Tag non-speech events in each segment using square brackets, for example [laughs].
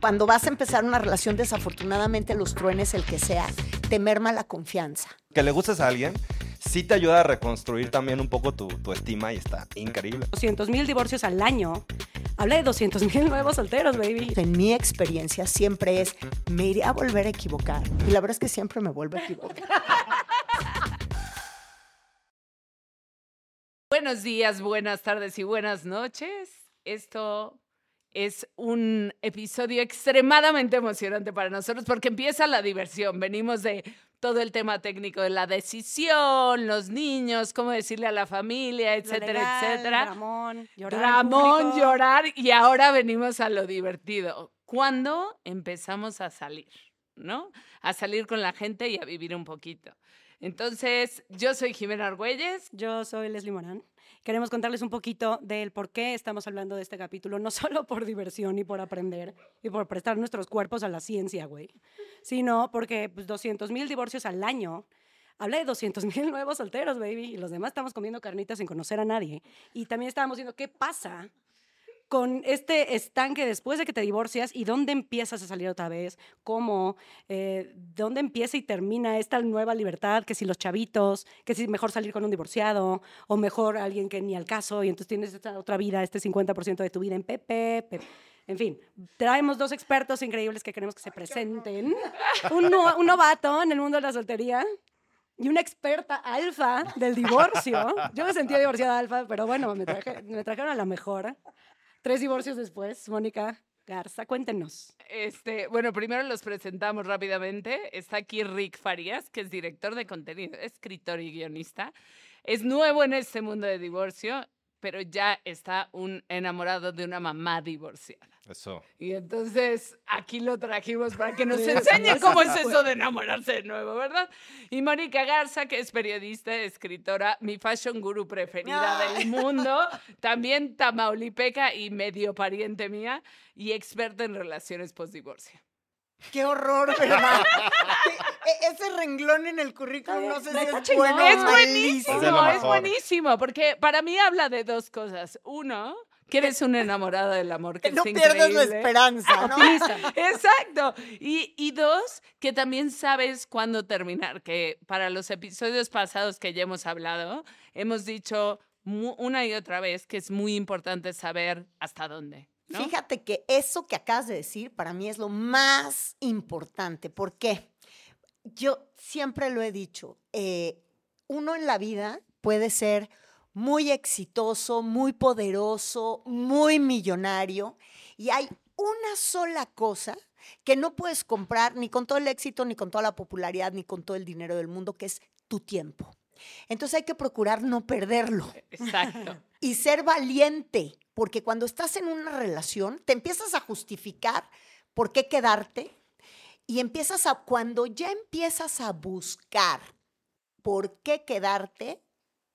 Cuando vas a empezar una relación, desafortunadamente los truenes, el que sea, te merma la confianza. Que le gustes a alguien, sí te ayuda a reconstruir también un poco tu, tu estima y está increíble. 200 mil divorcios al año. Habla de 200 mil nuevos solteros, baby. En mi experiencia siempre es, me iré a volver a equivocar. Y la verdad es que siempre me vuelvo a equivocar. Buenos días, buenas tardes y buenas noches. Esto es un episodio extremadamente emocionante para nosotros porque empieza la diversión. Venimos de todo el tema técnico de la decisión, los niños, cómo decirle a la familia, etcétera, legal, etcétera. Ramón, llorar. Ramón, llorar y ahora venimos a lo divertido. ¿Cuándo empezamos a salir? ¿No? A salir con la gente y a vivir un poquito. Entonces, yo soy Jimena Argüelles. Yo soy Leslie Morán. Queremos contarles un poquito del por qué estamos hablando de este capítulo, no [laughs] solo por diversión y por aprender y por prestar nuestros cuerpos a la ciencia, güey, sino porque pues, 200 mil divorcios al año. Habla de 200 [laughs] mil nuevos solteros, baby, y los demás estamos comiendo carnitas sin conocer a nadie. Y también estábamos viendo qué pasa con este estanque después de que te divorcias y dónde empiezas a salir otra vez, cómo, eh, dónde empieza y termina esta nueva libertad, que si los chavitos, que si mejor salir con un divorciado o mejor alguien que ni al caso y entonces tienes esta otra vida, este 50% de tu vida en Pepe. Pe- En fin, traemos dos expertos increíbles que queremos que se presenten. Un, no- un novato en el mundo de la soltería y una experta alfa del divorcio. Yo me sentía divorciada alfa, pero bueno, me, traje- me trajeron a la mejor. Tres divorcios después, Mónica Garza, cuéntenos. Este, bueno, primero los presentamos rápidamente. Está aquí Rick Farías, que es director de contenido, escritor y guionista. Es nuevo en este mundo de divorcio, pero ya está un enamorado de una mamá divorciada. Eso. Y entonces aquí lo trajimos para que nos [laughs] enseñe cómo es eso de enamorarse de nuevo, ¿verdad? Y Mónica Garza, que es periodista, escritora, mi fashion guru preferida del mundo, también tamaulipeca y medio pariente mía, y experta en relaciones postdivorcio. ¡Qué horror, verdad! E- Ese renglón en el currículum no sé si es bueno Es Es buenísimo, Es es buenísimo, porque para mí habla de dos cosas. Uno, que eres un enamorado del amor, que Que no pierdas la esperanza, ¿no? Exacto. Y, y dos, que también sabes cuándo terminar, que para los episodios pasados que ya hemos hablado, hemos dicho una y otra vez que es muy importante saber hasta dónde. ¿no? Fíjate que eso que acabas de decir para mí es lo más importante. ¿Por qué? Yo siempre lo he dicho, eh, uno en la vida puede ser muy exitoso, muy poderoso, muy millonario, y hay una sola cosa que no puedes comprar ni con todo el éxito, ni con toda la popularidad, ni con todo el dinero del mundo, que es tu tiempo. Entonces hay que procurar no perderlo Exacto. [laughs] y ser valiente, porque cuando estás en una relación te empiezas a justificar por qué quedarte y empiezas a, cuando ya empiezas a buscar por qué quedarte,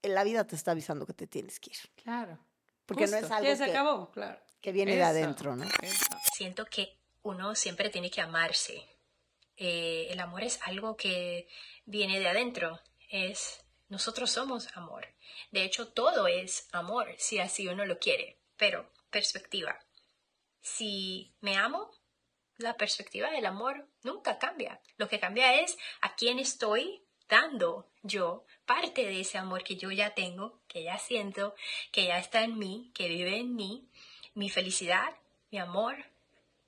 la vida te está avisando que te tienes que ir, Claro. porque no es algo Ya se que, acabó, claro. que viene de adentro, ¿no? eso. siento que uno siempre tiene que amarse. Eh, el amor es algo que viene de adentro. Es nosotros somos amor. De hecho, todo es amor si así uno lo quiere. Pero perspectiva. Si me amo, la perspectiva del amor nunca cambia. Lo que cambia es a quién estoy dando yo parte de ese amor que yo ya tengo, que ya siento, que ya está en mí, que vive en mí, mi felicidad, mi amor,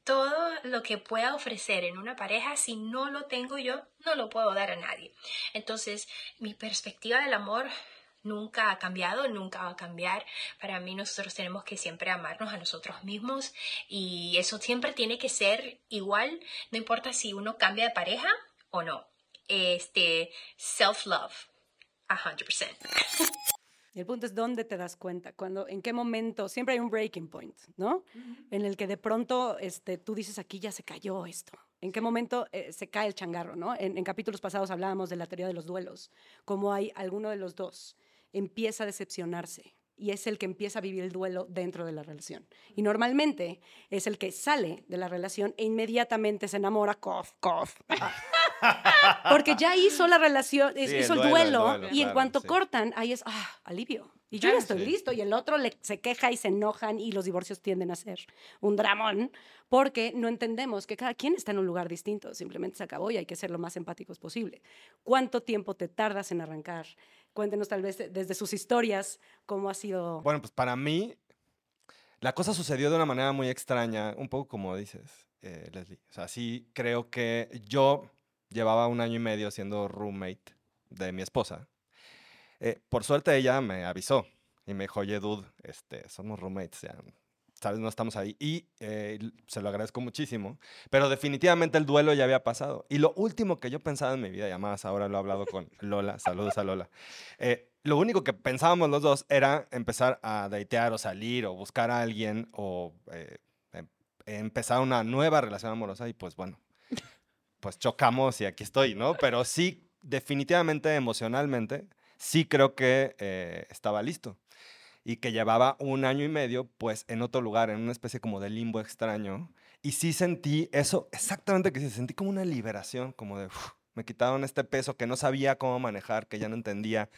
todo lo que pueda ofrecer en una pareja, si no lo tengo yo, no lo puedo dar a nadie. Entonces, mi perspectiva del amor nunca ha cambiado, nunca va a cambiar. Para mí nosotros tenemos que siempre amarnos a nosotros mismos y eso siempre tiene que ser igual, no importa si uno cambia de pareja o no. Este, self-love, 100%. Y el punto es dónde te das cuenta, cuando, en qué momento, siempre hay un breaking point, ¿no? En el que de pronto este, tú dices, aquí ya se cayó esto. ¿En qué momento eh, se cae el changarro, no? En, en capítulos pasados hablábamos de la teoría de los duelos, como hay alguno de los dos empieza a decepcionarse y es el que empieza a vivir el duelo dentro de la relación. Y normalmente es el que sale de la relación e inmediatamente se enamora, cough, [laughs] cough. Porque ya hizo la relación, Sí, hizo el el duelo, el duelo, duelo, y en claro, cuanto sí. cortan, ahí es, ah, alivio. Y yo ya Claro. estoy Sí. listo. Y el otro le- se queja y se enojan y los divorcios tienden a ser un dramón porque no entendemos que cada quien está en un lugar distinto. Simplemente se acabó y hay que ser lo más empáticos posible. ¿Cuánto tiempo te tardas en arrancar? Cuéntenos tal vez desde sus historias cómo ha sido. Bueno, pues para mí, la cosa sucedió de una manera muy extraña, un poco como dices, eh, Leslie. O sea, sí creo que yo llevaba un año y medio siendo roommate de mi esposa. Eh, por suerte ella me avisó y me dijo, oye, dude, este, somos roommates, ya, sabes, no estamos ahí. Y eh, se lo agradezco muchísimo, pero definitivamente el duelo ya había pasado. Y lo último que yo pensaba en mi vida, y además ahora lo he hablado con [laughs] Lola, saludos a Lola, eh, lo único que pensábamos los dos era empezar a datear o salir o buscar a alguien o eh, em- empezar una nueva relación amorosa y pues bueno, pues chocamos y aquí estoy, ¿no? Pero sí, definitivamente emocionalmente, sí creo que eh, estaba listo y que llevaba un año y medio pues en otro lugar, en una especie como de limbo extraño. Y sí sentí eso exactamente que sí, sentí como una liberación, como de, "Uf", me quitaron este peso que no sabía cómo manejar, que ya no entendía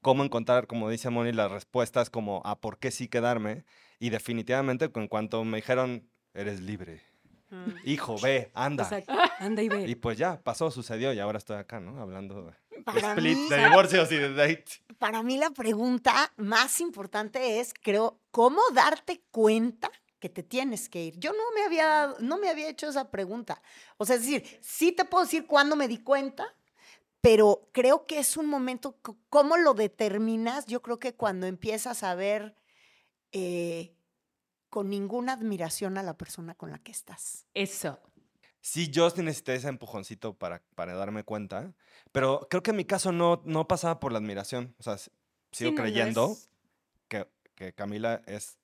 cómo encontrar, como dice Moni, las respuestas como a por qué sí quedarme. Y definitivamente, en cuanto me dijeron, eres libre, Mm. hijo, ve, anda. Exacto. Anda y ve. Y pues ya, pasó, sucedió y ahora estoy acá, ¿no? Hablando de, Para split, mí- de divorcios y de date. Para mí la pregunta más importante es, creo, ¿cómo darte cuenta que te tienes que ir? Yo no me había, dado- no me había hecho esa pregunta. O sea, es decir, sí te puedo decir cuándo me di cuenta, pero creo que es un momento, ¿cómo lo determinas? Yo creo que cuando empiezas a ver eh, con ninguna admiración a la persona con la que estás. Eso. Sí, yo sí necesité ese empujoncito para, para darme cuenta, pero creo que en mi caso no, no pasaba por la admiración. O sea, sigo Sí, no, no creyendo que, que Camila es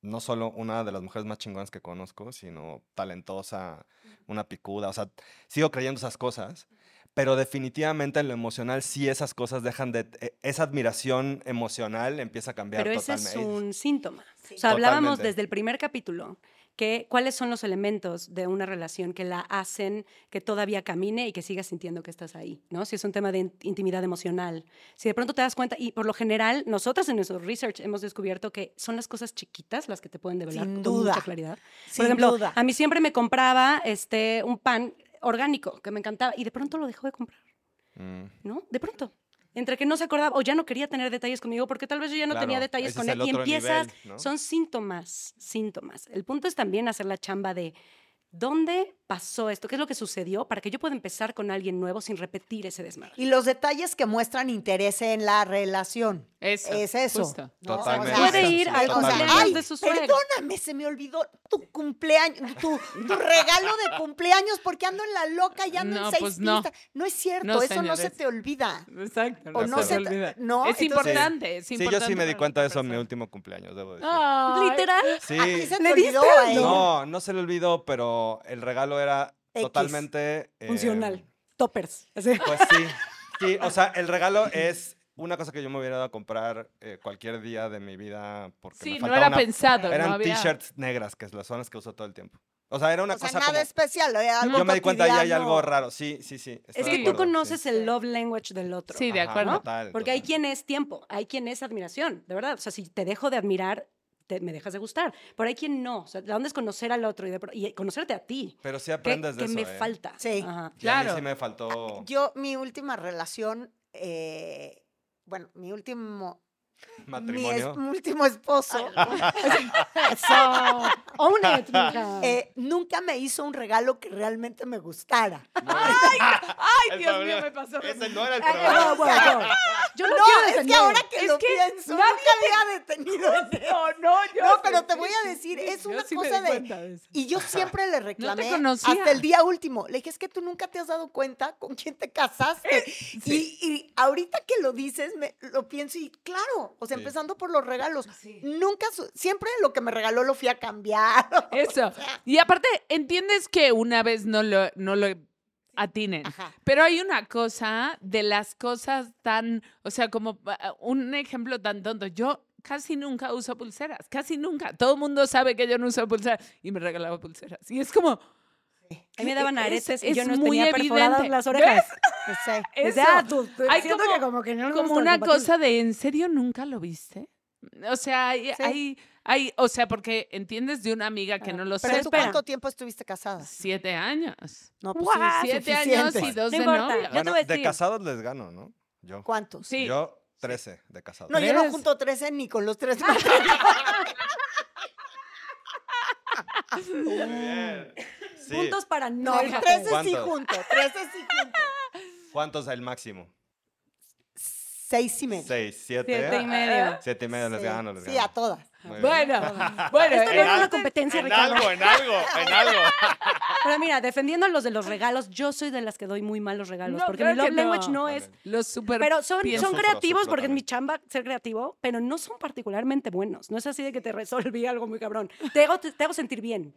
no solo una de las mujeres más chingonas que conozco, sino talentosa, una picuda. O sea, sigo creyendo esas cosas, pero definitivamente en lo emocional sí esas cosas dejan de... e- Esa admiración emocional empieza a cambiar Pero ese es totalmente. un síntoma. O sea, hablábamos Totalmente. desde el primer capítulo que cuáles son los elementos de una relación que la hacen que todavía camine y que sigas sintiendo que estás ahí, ¿no? Si es un tema de in- intimidad emocional, si de pronto te das cuenta, y por lo general, nosotros en nuestro research hemos descubierto que son las cosas chiquitas las que te pueden develar Sin con duda. mucha claridad. Sin por ejemplo, duda. a mí siempre me compraba este, un pan orgánico que me encantaba y de pronto lo dejó de comprar, Mm, ¿no? De pronto. Entre que no se acordaba o ya no quería tener detalles conmigo porque tal vez yo ya no tenía detalles con él y empiezas, nivel, ¿no? son síntomas, síntomas. El punto es también hacer la chamba de dónde pasó esto, qué es lo que sucedió para que yo pueda empezar con alguien nuevo sin repetir ese desmadre. Y los detalles que muestran interés en la relación. Eso. Es eso. justo. ¿no? Totalmente. Puede ir al totalmente. cumpleaños ay, de su suegra. perdóname, se me olvidó tu cumpleaños, tu, tu regalo de cumpleaños porque ando en la loca y ando No, en seis pues no. No es cierto, No, eso no se te olvida. Exacto. O no se, se me te- olvida. no, es entonces- importante, es Sí, yo sí me di cuenta de eso en mi último cumpleaños, debo decir. Ay, Literal. Sí. ¿A ti se te ¿Le olvidó diste ella? No, no se le olvidó, pero el regalo era X. totalmente... eh, Funcional. Toppers. así. Pues sí, sí, o sea, el regalo es una cosa que yo me hubiera dado a comprar eh, cualquier día de mi vida porque Sí, me no faltaba era una- pensado. Eran no había... t-shirts negras, que son las que uso todo el tiempo. O sea, era una O sea, cosa nada como... especial, era algo Yo me di cuenta ya hay algo raro, sí, sí, sí. Es que tú conoces sí. el love language del otro. Sí, de Ajá, acuerdo. total, Porque hay quien es tiempo, hay quien es admiración, de verdad. O sea, si te dejo de admirar, te- me dejas de gustar. Pero hay quien no. O sea, la onda es conocer al otro y, de y conocerte a ti. Pero sí ¿Qué, aprendes de qué eso, me ¿eh? falta? Sí. Ajá. Y a mí Claro. sí me faltó... Yo, mi última relación, eh, bueno, mi último... [laughs] Matrimonio. Mi, es- último esposo [laughs] Eso. Own [laughs] it, eh, nunca me hizo un regalo que realmente me gustara. Ay, Dios mío, me pasó. Ese no era el Ay, problema. no, bueno, no. Yo no, No, quiero es que ahora que Es lo que pienso, nadie nunca había detenido. No, no, yo No, pero te voy a decir, es una sí cosa de... Y yo siempre le reclamé hasta el día último. Le dije, es que tú nunca te has dado cuenta con quién te casaste. y, y ahorita que lo dices, me, lo pienso y claro, o sea, Sí. empezando por los regalos. Nunca, su- siempre lo que me regaló lo fui a cambiar. [laughs] Eso. Y aparte, entiendes que una vez no lo, no lo atinen. Ajá. Pero hay una cosa de las cosas tan, o sea, como ah, un ejemplo tan tonto. Yo casi nunca uso pulseras, casi nunca. Todo el mundo sabe que yo no uso pulseras y me regalaba pulseras. Y es como, A mí me daban Es- aretes y yo no muy tenía perforadas evidente. las orejas. [laughs] Sé. O eso. Hay siento como- que como que no nos como gusta una compartir. cosa de, ¿en serio nunca lo viste? O sea, hay, Sí. hay, hay- o sea, porque entiendes de una amiga que Ah, no lo ¿Pero sé. tú espera. cuánto tiempo estuviste casada? Siete años. No, pues sí, Siete años y suficiente. dos No de importa. novio. Yo te Bueno, voy a de casados les gano, ¿no? Yo. ¿Cuántos? Sí. Yo, 13 de casados. No, yo no junto 13 ni con los tres. [laughs] Muy bien. Sí. Puntos para no. No, fíjate. 13 sí ¿Cuántos? junto, 13 sí junto. [laughs] ¿Cuántos es el máximo? Seis y medio. Seis, siete. Siete y medio. Siete y medio les Sí, gano, les Sí, gano. a todas. Muy. Bueno, bueno. Esto no era una competencia, En Ricardo. algo, en algo, en algo. [laughs] Pero mira, defendiendo a los de los regalos, yo soy de las que doy muy malos regalos. No, porque claro mi love que language no, es. Los super Pero son, pienso. son creativos porque es mi chamba ser creativo, pero no son particularmente buenos. No es así de que te resolví algo muy cabrón. Te hago, te, te hago sentir bien,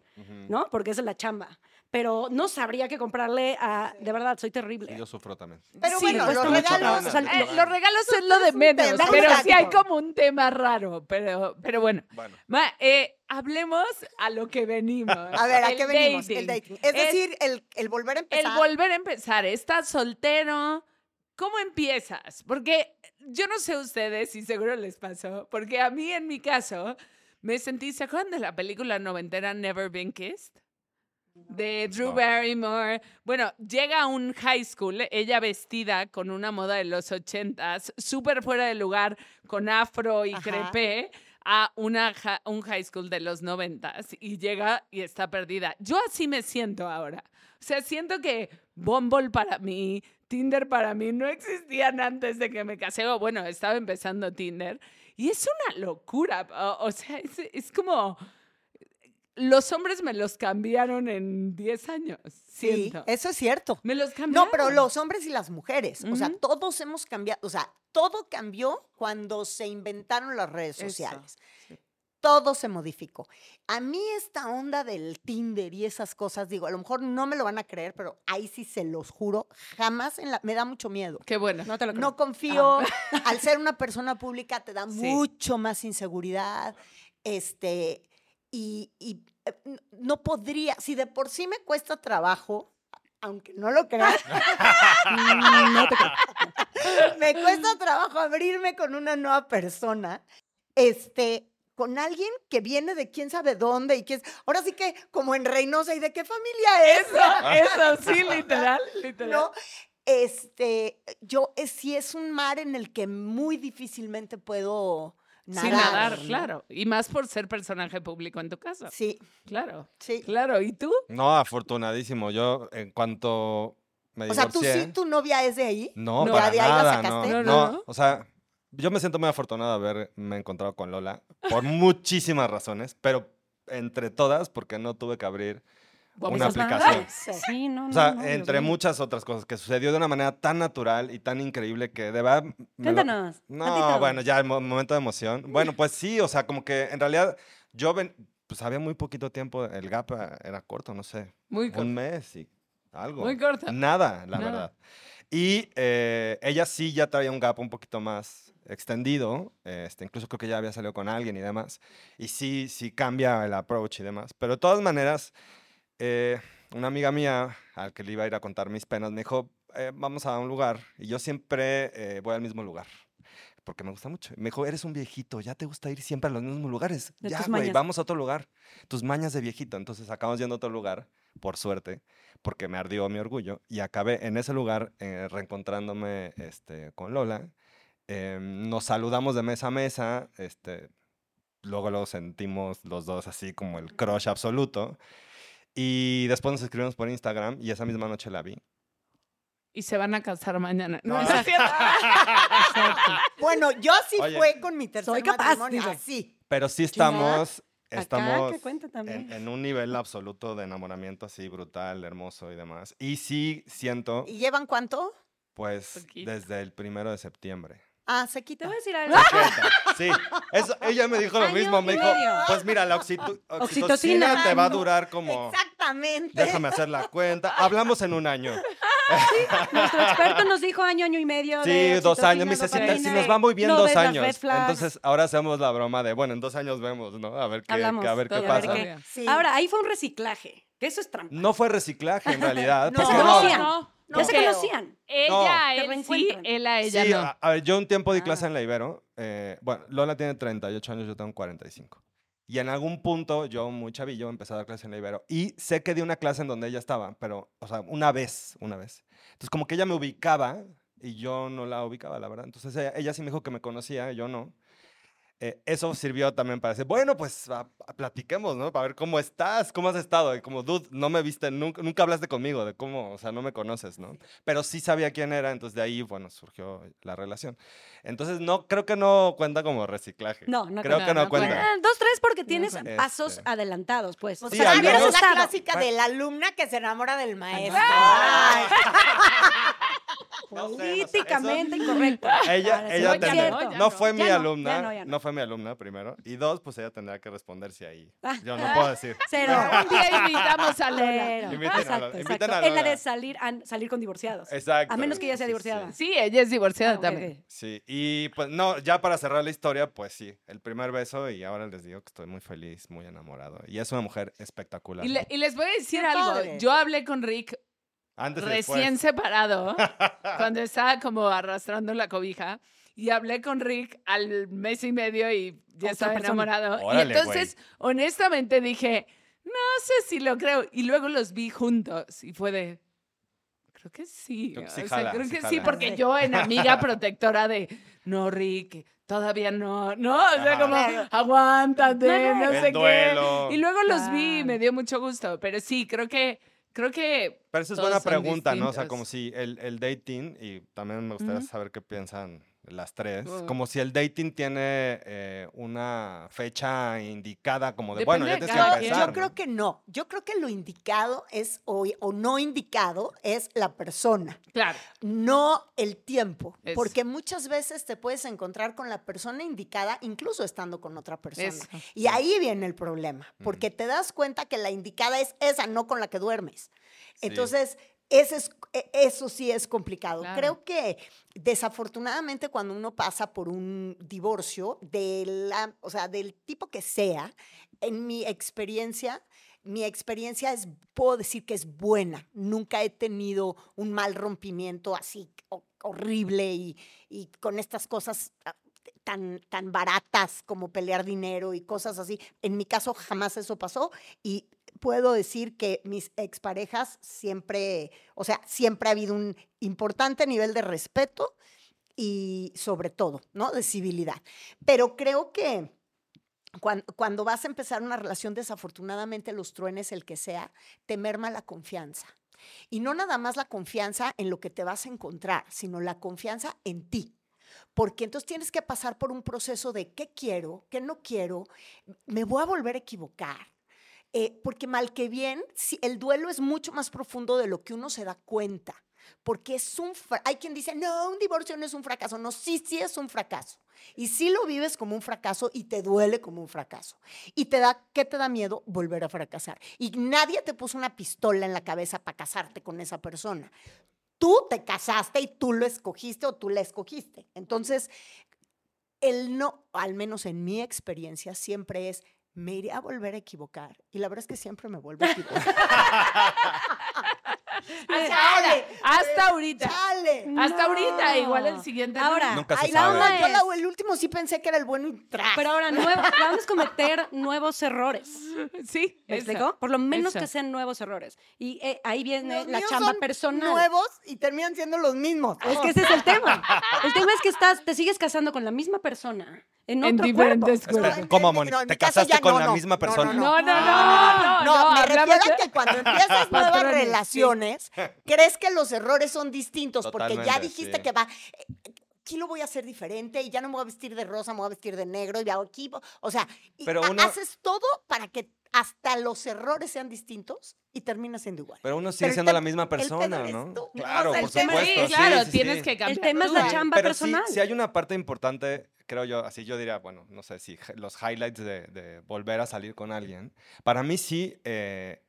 ¿no? Porque esa es la chamba. Pero no sabría qué comprarle a. De verdad, soy terrible. Sí, yo sufro también. Pero Sí, bueno, cuesta los mucho regalos. trabajo. O sea, Eh, los regalos es lo de menos, tema pero sí hay como un tema raro, pero, pero bueno. Bueno. Ma, eh, hablemos a lo que venimos. A ver, ¿a El qué venimos? El dating. Es decir, el, el volver a el empezar. volver a empezar. Estás soltero. ¿Cómo empiezas? Porque yo no sé ustedes y seguro les pasó, porque a mí en mi caso me sentí, ¿se acuerdan de la película noventera Never Been Kissed? De Drew. Barrymore. Bueno, llega a un high school, ella vestida con una moda de los ochentas, súper fuera de lugar, con afro y Ajá. crepé, a una, un high school de los noventas y llega y está perdida. Yo así me siento ahora. O sea, siento que Bumble para mí, Tinder para mí no existían antes de que me casé. O bueno, estaba empezando Tinder. Y es una locura. O, o sea, es, es como... Los hombres me los cambiaron en 10 años, Sí, siento. eso es cierto. Me los cambiaron. No, pero los hombres y las mujeres. O sea, todos hemos cambiado. O sea, todo cambió cuando se inventaron las redes Eso, sociales. sí. Todo se modificó. A mí esta onda del Tinder y esas cosas, digo, a lo mejor no me lo van a creer, pero ahí sí se los juro, jamás en la, me da mucho miedo. Qué bueno. No te lo creo. No confío. Al ser una persona pública te da [laughs] Sí. mucho más inseguridad. Este, y, y, eh, no podría, si de por sí me cuesta trabajo, aunque no lo creas, [laughs] no te creo. [laughs] me cuesta trabajo abrirme con una nueva persona. Este, con alguien que viene de quién sabe dónde y que es, ahora sí que como en Reynosa y de qué familia es. Eso, eso, sí, literal, [laughs] literal. ¿no? Este, yo eh, sí es un mar en el que muy difícilmente puedo nadar. Sin nadar, ¿no? claro. Y más por ser personaje público en tu casa. Sí, Claro, sí. claro. ¿Y tú? No, afortunadísimo. Yo, en cuanto me O sea, tú sí, tu novia es de ahí. No, No. para ¿Ya de ahí nada, no, sacaste? No, no, no, no. O sea, yo me siento muy afortunado de haberme encontrado con Lola por [laughs] muchísimas razones, pero entre todas porque no tuve que abrir una aplicación. [laughs] Sí, no, no. O sea, no, entre muchas otras cosas que sucedió de una manera tan natural y tan increíble que de verdad... me lo- Cuéntanos. No, tantito. bueno, ya el mo- momento de emoción. Bueno, pues sí, o sea, como que en realidad yo ven, pues había muy poquito tiempo, el gap eh, era corto, no sé, Muy corto. un mes y algo. Muy corto. Nada, la Nada. verdad. Y eh, ella sí ya traía un gap un poquito más extendido, este, incluso creo que ya había salido con alguien y demás, y sí, sí cambia el approach y demás, pero de todas maneras, eh, una amiga mía al que le iba a ir a contar mis penas me dijo, eh, vamos a un lugar, y yo siempre eh, voy al mismo lugar. Porque me gusta mucho. Y Me dijo, eres un viejito, ya te gusta ir siempre a los mismos lugares. De ya, güey, vamos a otro lugar. Tus mañas de viejito. Entonces acabamos yendo a otro lugar, por suerte, porque me ardió mi orgullo. Y acabé en ese lugar eh, reencontrándome este, con Lola. Eh, nos saludamos de mesa a mesa. Este, luego lo sentimos los dos así como el crush absoluto. Y después nos escribimos por Instagram y esa misma noche la vi. Y se van a casar mañana. No, No. es cierto. Bueno, yo así Oye. fue con mi tercer Soy capaz, matrimonio, así. Pero sí estamos, Acá, estamos en, en un nivel absoluto de enamoramiento así brutal, hermoso y demás. Y sí siento, ¿Y llevan cuánto? pues, Poquito. desde el primero de septiembre. Ah, se Te quita. voy a decir algo. Sí, eso, ella me dijo lo Año mismo. Me dijo, medio. pues mira, la oxitu- Oxitocina. oxitocina te va a durar como, Exactamente. déjame hacer la cuenta. Hablamos en un año. Nuestro experto nos dijo año, año y medio. Sí, de dos años. Me dice, si, si nos va muy bien, No dos años. Entonces, ahora hacemos la broma de, bueno, en dos años vemos, ¿no? A ver qué, Hablamos, a ver qué ver pasa. qué. Sí. Ahora, ahí fue un reciclaje. Que eso es trampa. No fue reciclaje en realidad. [laughs] No, no, no, sí. No. ya se conocían. Ella, No. él sí, él a ella Sí, no. a, a ver, yo un tiempo di Ah. clase en la Ibero. eh, bueno, Lola tiene 38 años, yo tengo 45. Y en algún punto, yo muy chavillo, empecé a dar clase en la Ibero. Y sé que di una clase en donde ella estaba, pero, o sea, una vez, una vez. Entonces, como que ella me ubicaba y yo no la ubicaba, la verdad. Entonces, ella, ella sí me dijo que me conocía, yo no. Eh, eso sirvió también para decir, bueno, pues a- a- platiquemos, ¿no? Para ver cómo estás, cómo has estado. Y como, dude, no me viste, nunca, nunca hablaste conmigo de cómo, o sea, no me conoces, ¿no? Pero sí sabía quién era, entonces de ahí, bueno, surgió la relación. Entonces, no, creo que no cuenta como reciclaje. No, no Creo que no, No cuenta. cuenta. Ah, dos, tres, porque tienes pasos Este. adelantados, pues. O Sí, sea, eres la clásica de la alumna que se enamora del maestro. Ay. [laughs] No sé, no sé, Políticamente incorrecto. [laughs] Ella, ella no tendrá- fue mi Ya alumna, ya no, no, ya no. fue mi alumna primero. Y dos, pues ella tendrá que responder si ahí. Ah. Yo no puedo decir. [laughs] Cero. Un día invitamos a Lola. A Exacto, Lola, inviten exacto. a Es la Lola. de salir, a- salir con divorciados. Exacto. A menos que ella sea Sí, sí, divorciada. Sí, ella es divorciada Ah, también. Sí, y pues no, ya para cerrar la historia, pues sí, el primer beso y ahora les digo que estoy muy feliz, muy enamorado. Y es una mujer espectacular. Y, le- y les voy a decir algo. Yo hablé con Rick Antes recién después. separado, [laughs] cuando estaba como arrastrando la cobija, y hablé con Rick al mes y medio y ya estaba persona. enamorado. Órale, y entonces, honestamente, dije, no sé si lo creo. Y luego los vi juntos y fue de... Creo que sí. Creo que sí o sea, jala, creo sí que sí, porque Sí. yo en amiga protectora de, no, Rick, todavía no, no, o sea, Ajá. como, aguántate, no, El sé duelo. qué. Y luego los vi y Claro. me dio mucho gusto, pero sí, creo que, creo que Pero esa es buena pregunta, ¿no? O sea, como si el, el dating, y también me gustaría saber qué piensan las tres, Uh. como si el dating tiene eh, una fecha indicada, como de, bueno, ya que cada Yo, quien. empezar. yo creo ¿no? que no. Yo creo que lo indicado es, o, o no indicado, es la persona, Claro. no el tiempo. Porque muchas veces te puedes encontrar con la persona indicada, incluso estando con otra persona. Y ahí viene el problema, porque te das cuenta que la indicada es esa, no con la que duermes. Entonces, ese es- e- eso sí es complicado. Claro. Creo que desafortunadamente cuando uno pasa por un divorcio, de la, o sea, del tipo que sea, en mi experiencia, mi experiencia es, puedo decir que es buena. Nunca he tenido un mal rompimiento así ho- horrible y, y con estas cosas ah, tan, tan baratas como pelear dinero y cosas así. En mi caso jamás eso pasó y puedo decir que mis exparejas siempre, o sea, siempre ha habido un importante nivel de respeto y sobre todo, ¿no? De civilidad. Pero creo que cuan- cuando, vas a empezar una relación, desafortunadamente los truenes, el que sea, te merma la confianza. Y no nada más la confianza en lo que te vas a encontrar, sino la confianza en ti. Porque entonces tienes que pasar por un proceso de qué quiero, qué no quiero, me voy a volver a equivocar. Eh, porque mal que bien, el duelo es mucho más profundo de lo que uno se da cuenta. Porque es un... Hay quien dice, no, un divorcio no es un fracaso. No, sí, sí es un fracaso. Y sí lo vives como un fracaso y te duele como un fracaso. Y te da, ¿qué te da miedo? Volver a fracasar. Y nadie te puso una pistola en la cabeza para casarte con esa persona. Tú te casaste y tú lo escogiste o tú la escogiste. Entonces, el no, al menos en mi experiencia, siempre es, me iré a volver a equivocar. Y la verdad es que siempre me vuelvo a equivocar. [laughs] Hasta ahora, hasta ahorita. ¡Chale! Hasta ahorita, No. igual el siguiente. Ahora, Nunca se Ay, la sabe. onda, yo la- el último sí pensé que era el bueno y tras. Pero ahora, nuevo, [laughs] vamos a cometer nuevos errores. Sí, ¿Me eso. explico? Por lo menos eso. que sean nuevos errores. Y eh, ahí viene Los la míos chamba son personal. Nuevos y terminan siendo los mismos. Es que ese es el tema. El tema es que estás, te sigues casando con la misma persona en En otro diferentes cuerpo. Espera, ¿cómo, Moni? no, ¿Te casaste ya con no, la no. misma No, persona? No, no, no, no. No, me refiero a que cuando empiezas nuevas sí. relaciones, [laughs] crees que los errores son distintos porque ya dijiste sí. que va. eh, Aquí lo voy a hacer diferente y ya no me voy a vestir de rosa, me voy a vestir de negro y hago aquí. O sea, y Pero uno- haces todo para que hasta los errores sean distintos y termina siendo igual. Pero uno sigue Pero siendo la misma persona, ¿no? Claro, O sea, por supuesto. Sí, sí, claro, sí, tienes sí. que cambiar. El tema es la chamba Pero sí, personal. sí hay una parte importante, creo yo, así yo diría, bueno, no sé si los highlights de, de volver a salir con alguien. Para mí sí, eh,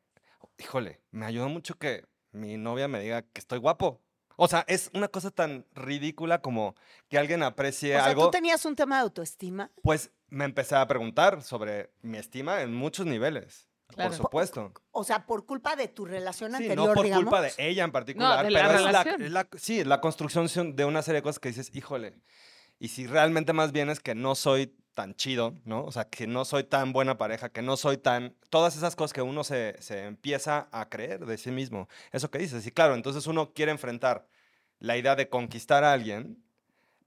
híjole, me ayudó mucho que mi novia me diga que estoy guapo. O sea, es una cosa tan ridícula como que alguien aprecie O sea, algo. tú tenías un tema de autoestima. Pues me empecé a preguntar sobre mi estima en muchos niveles. Claro. Por supuesto. O sea, por culpa de tu relación Sí, anterior, no por digamos. culpa de ella en particular, de la pero es la, es la- sí, la construcción de una serie de cosas que dices, híjole, y si realmente más bien es que no soy tan chido, ¿no? O sea, que no soy tan buena pareja, que no soy tan... Todas esas cosas que uno se, se empieza a creer de sí mismo. Eso que dices. Y claro, entonces uno quiere enfrentar la idea de conquistar a alguien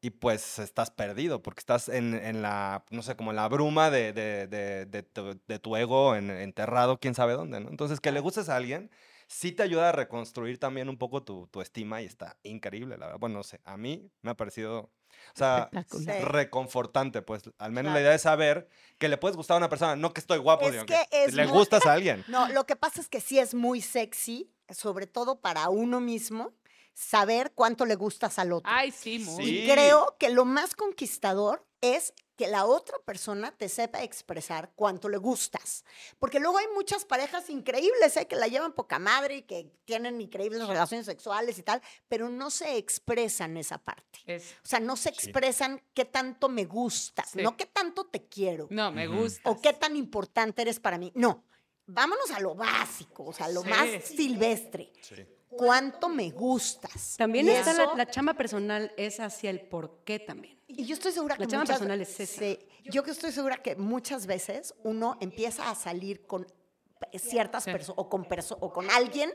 y pues estás perdido porque estás en, en la, no sé, como en la bruma de, de- de- de tu, tu ego en- enterrado, quién sabe dónde, ¿no? Entonces, que le gustes a alguien sí te ayuda a reconstruir también un poco tu, tu estima y está increíble, la verdad. Bueno, no sé, a mí me ha parecido, o sea. Sí. reconfortante, pues, al menos Claro. la idea de saber que le puedes gustar a una persona, no que estoy guapo, Es que es le muy- gustas a [laughs] alguien. No, lo que pasa es que sí es muy sexy, sobre todo para uno mismo, saber cuánto le gustas al otro. Ay, sí, muy. Sí. Y creo que lo más conquistador es que la otra persona te sepa expresar cuánto le gustas. Porque luego hay muchas parejas increíbles, ¿eh? que la llevan poca madre y que tienen increíbles relaciones sexuales y tal, pero no se expresan esa parte. Es- O sea, no se expresan qué tanto me gustas, Sí. no qué tanto te quiero no, me gusta. o qué tan importante eres para mí. No, vámonos a lo básico, o sea, lo Sí. más silvestre. Sí. ¿Cuánto me gustas? También Y está la, eso- la chamba personal, es hacia el por qué también. Y yo estoy segura La que muchas personal es esa. sí, yo que estoy segura que muchas veces uno empieza a salir con ciertas Sí. personas o con perso- o con alguien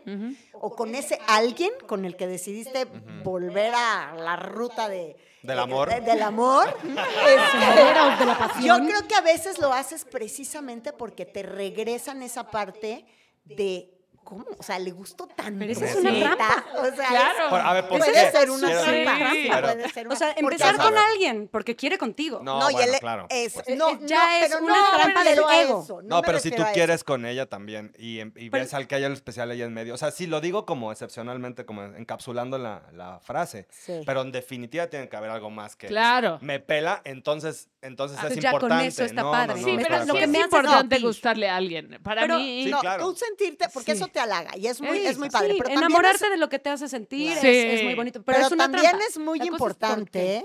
o con ese alguien con el que decidiste volver a la ruta de Del amor. de- del amor. [laughs] De la Yo pasión. creo que a veces lo haces precisamente porque te regresan esa parte de ¿cómo? O sea, le gustó tanto. Pero esa es una ¿neta? rampa. O sea, Claro. es- a ver, ¿por puede qué? ser una trampa, Sí. Puede ser O una- sea, porque- empezar con alguien porque quiere contigo. No, No, y bueno, el- claro. es- pues. No, ya no, es pero una no trampa del ego. eso, No, pero si tú quieres con ella también y, em- y Pero- ves al que hay algo especial ahí en medio. O sea, sí lo digo como excepcionalmente, como encapsulando la, la frase. Sí. Pero en definitiva tiene que haber algo más que Claro. me pela, entonces, entonces Ah, es ya con importante. eso está padre. no, Sí, pero lo que es me haces importante gustarle a alguien. Para mí. Sí, no, claro. tú sentirte, porque eso te halaga y es muy, Sí, es muy sí, padre. Pero enamorarte es- de lo que te hace sentir es- Sí. es, muy bonito. Pero, Pero, es una también trampa. es muy La importante,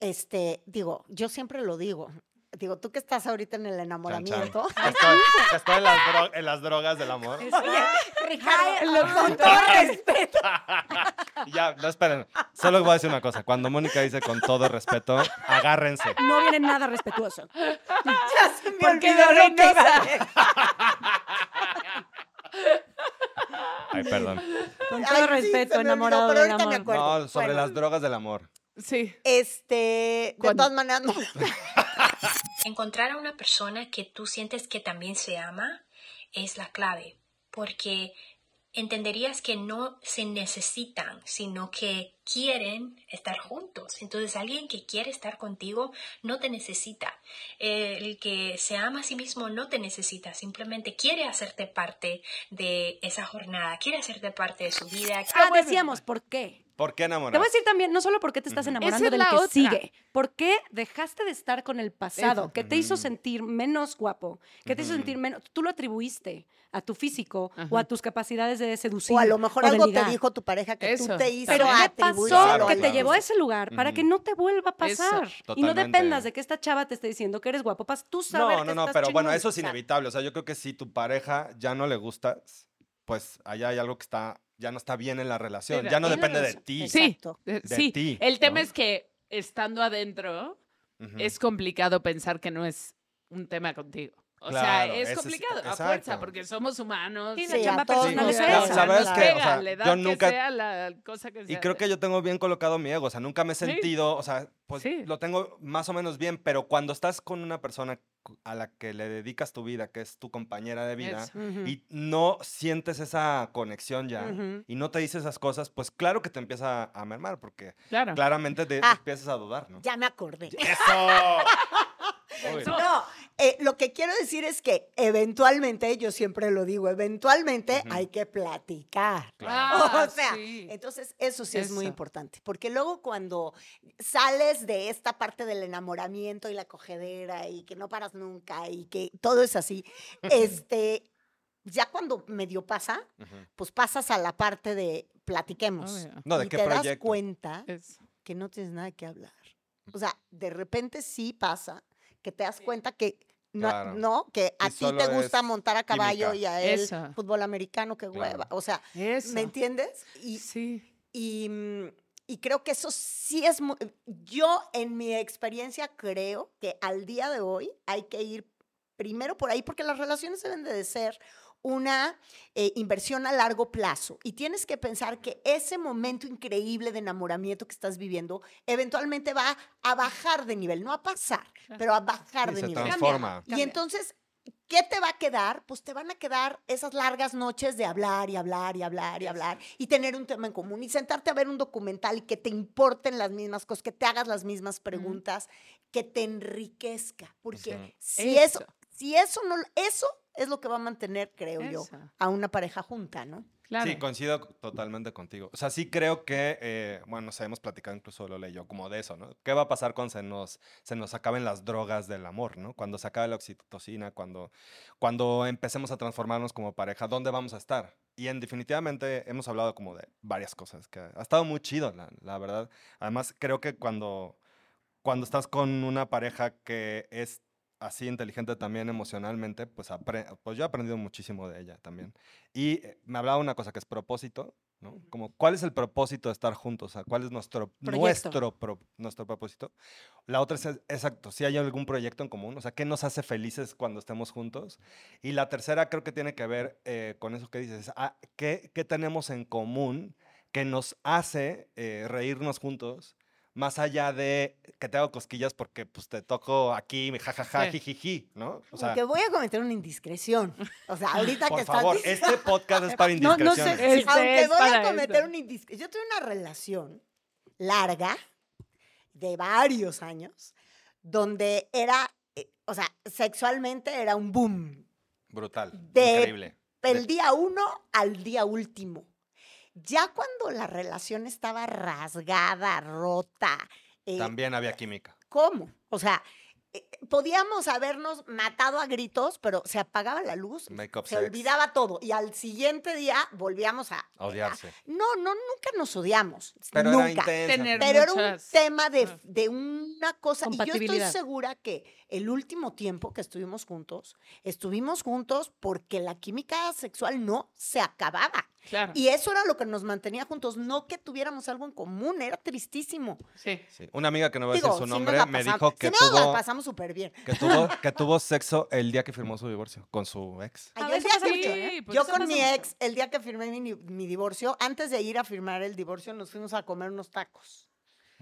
este, digo, yo siempre lo digo. Digo, tú que estás ahorita en el Chan, chan. enamoramiento. Que Estoy, que estoy en, las dro- en las drogas del amor. Ricardo, con todo respeto. [laughs] Ya, no esperen. Solo voy a decir una cosa. Cuando Mónica dice con todo respeto, agárrense. No viene nada respetuoso. Porque de reina. [laughs] Ay, perdón. Con todo respeto, olvidó, enamorado pero del me amor. No, sobre Bueno. las drogas del amor. Sí. Este, de Cuando- todas maneras, no. [laughs] Encontrar a una persona que tú sientes que también se ama es la clave, porque entenderías que no se necesitan, sino que quieren estar juntos. Entonces alguien que quiere estar contigo no te necesita. El que se ama a sí mismo no te necesita, simplemente quiere hacerte parte de esa jornada, quiere hacerte parte de su vida. Ah, decíamos, ¿por qué? ¿Por qué Te enamorar? voy a decir también, no solo por qué te estás enamorando es del la que otra. sigue, por qué dejaste de estar con el pasado, Eso. que te hizo Ujú. sentir menos guapo, que te hizo sentir menos, tú lo atribuiste a tu físico o a tus capacidades de seducir. O a lo mejor algo ligar. te dijo tu pareja que Eso. tú te hizo Pero ¿qué pasó Claro, que te llevó a ese lugar para que no te vuelva a Eso, pasar? y no dependas de que esta chava te esté diciendo que eres guapo, para tú saber No, que no, no, estás pero bueno, eso es inevitable. O sea, yo creo que si tu pareja ya no le gustas, pues allá hay algo que está, ya no está bien en la relación. Mira, ya no depende de ti. Sí, Exacto. eh, De sí. ti, El tema ¿no? es que estando adentro es complicado pensar que no es un tema contigo. O Claro, sea, es complicado a exacto. fuerza porque somos humanos. Sí, Sí, la chamba personal nos es esa. La verdad es Nos que, o sea, la edad yo que nunca- sea, la cosa que Y sea. creo que yo tengo bien colocado mi ego, o sea, nunca me he Sí. sentido, o sea, pues Sí. lo tengo más o menos bien, pero cuando estás con una persona a la que le dedicas tu vida, que es tu compañera de vida, y no sientes esa conexión ya, y no te dice esas cosas, pues claro que te empieza a mermar, porque Claro. claramente te Ah. empiezas a dudar, ¿no? Ya me acordé. ¡Eso! [laughs] No, eh, lo que quiero decir es que eventualmente, yo siempre lo digo, eventualmente hay que platicar. claro. Ah, [laughs] o sea, sí. entonces eso sí es muy importante, porque luego cuando sales de esta parte del enamoramiento y la cogedera y que no paras nunca y que todo es así, [laughs] este, ya cuando medio pasa, pues pasas a la parte de platiquemos. Obvio. No, ¿de y qué te das cuenta Eso. que no tienes nada que hablar. O sea, de repente sí pasa que te das cuenta que no, Claro. no, que a ti te gusta montar a caballo química. y a él fútbol americano, que Claro. hueva. O sea, Eso. ¿me entiendes? Y, Sí. y, mm, y creo que eso sí es muy... Yo en mi experiencia creo que al día de hoy hay que ir primero por ahí porque las relaciones deben de ser una eh, inversión a largo plazo y tienes que pensar que ese momento increíble de enamoramiento que estás viviendo eventualmente va a bajar de nivel, no a pasar, pero a bajar Sí, de se nivel. transforma. Y entonces, ¿qué te va a quedar? Pues te van a quedar esas largas noches de hablar y hablar y hablar y hablar y tener un tema en común y sentarte a ver un documental y que te importen las mismas cosas, que te hagas las mismas preguntas, que te enriquezca. Porque si eso, Eso. si eso no, eso es lo que va a mantener, creo yo, a una pareja junta, ¿no? Claro. Sí, coincido totalmente contigo. O sea, sí creo que, eh, bueno, hemos platicado incluso lo yo como de eso, ¿no? ¿Qué va a pasar cuando se nos, se nos acaben las drogas del amor, ¿no? Cuando se acabe la oxitocina, cuando, cuando empecemos a transformarnos como pareja, ¿dónde vamos a estar? Y en definitivamente hemos hablado como de varias cosas, que ha estado muy chido, la, la verdad. Además, creo que cuando, cuando estás con una pareja que es así inteligente también emocionalmente, pues, pues yo he aprendido muchísimo de ella también. Y eh, me hablaba una cosa que es propósito, ¿no? Como, ¿cuál es el propósito de estar juntos? O sea, ¿cuál es nuestro, Proyecto. nuestro, pro- nuestro propósito? La otra es, exacto, si hay algún proyecto en común, o sea, ¿qué nos hace felices cuando estemos juntos? Y la tercera creo que tiene que ver eh, con eso que dices, ah, ¿qué, ¿qué tenemos en común que nos hace eh, reírnos juntos? Más allá de que te hago cosquillas porque pues te toco aquí, jajaja, Sí. jijiji, ¿no? O sea, Porque voy a cometer una indiscreción. O sea, ahorita que por estás favor, diciendo- este podcast es para [laughs] No, no sé, indiscreciones. Este Aunque voy a cometer esto. una indiscreción. Yo tuve una relación larga, de varios años, donde era, eh, o sea, sexualmente era un boom. Brutal, De- increíble. Del De- día uno al día último. Ya cuando la relación estaba rasgada, rota, eh, También había química. ¿cómo? O sea, podíamos habernos matado a gritos, pero se apagaba la luz, Make-up se sex. olvidaba todo y al siguiente día volvíamos a... A odiarse. No, no, nunca nos odiamos. Pero nunca. Tener Pero era un tema de, de una cosa. Y yo estoy segura que el último tiempo que estuvimos juntos, estuvimos juntos porque la química sexual no se acababa. Claro. Y eso era lo que nos mantenía juntos, no que tuviéramos algo en común, era tristísimo. Sí. Sí, Una amiga que no voy a decir su nombre me dijo que tuvo, pasamos súper bien. que, tuvo, [laughs] que tuvo sexo el día que firmó su divorcio con su ex. Ay, Ah, yo eso día pasa que- mucho, ¿eh? Pues Yo con mi mucho. ex, el día que firmé mi, mi divorcio, antes de ir a firmar el divorcio, nos fuimos a comer unos tacos.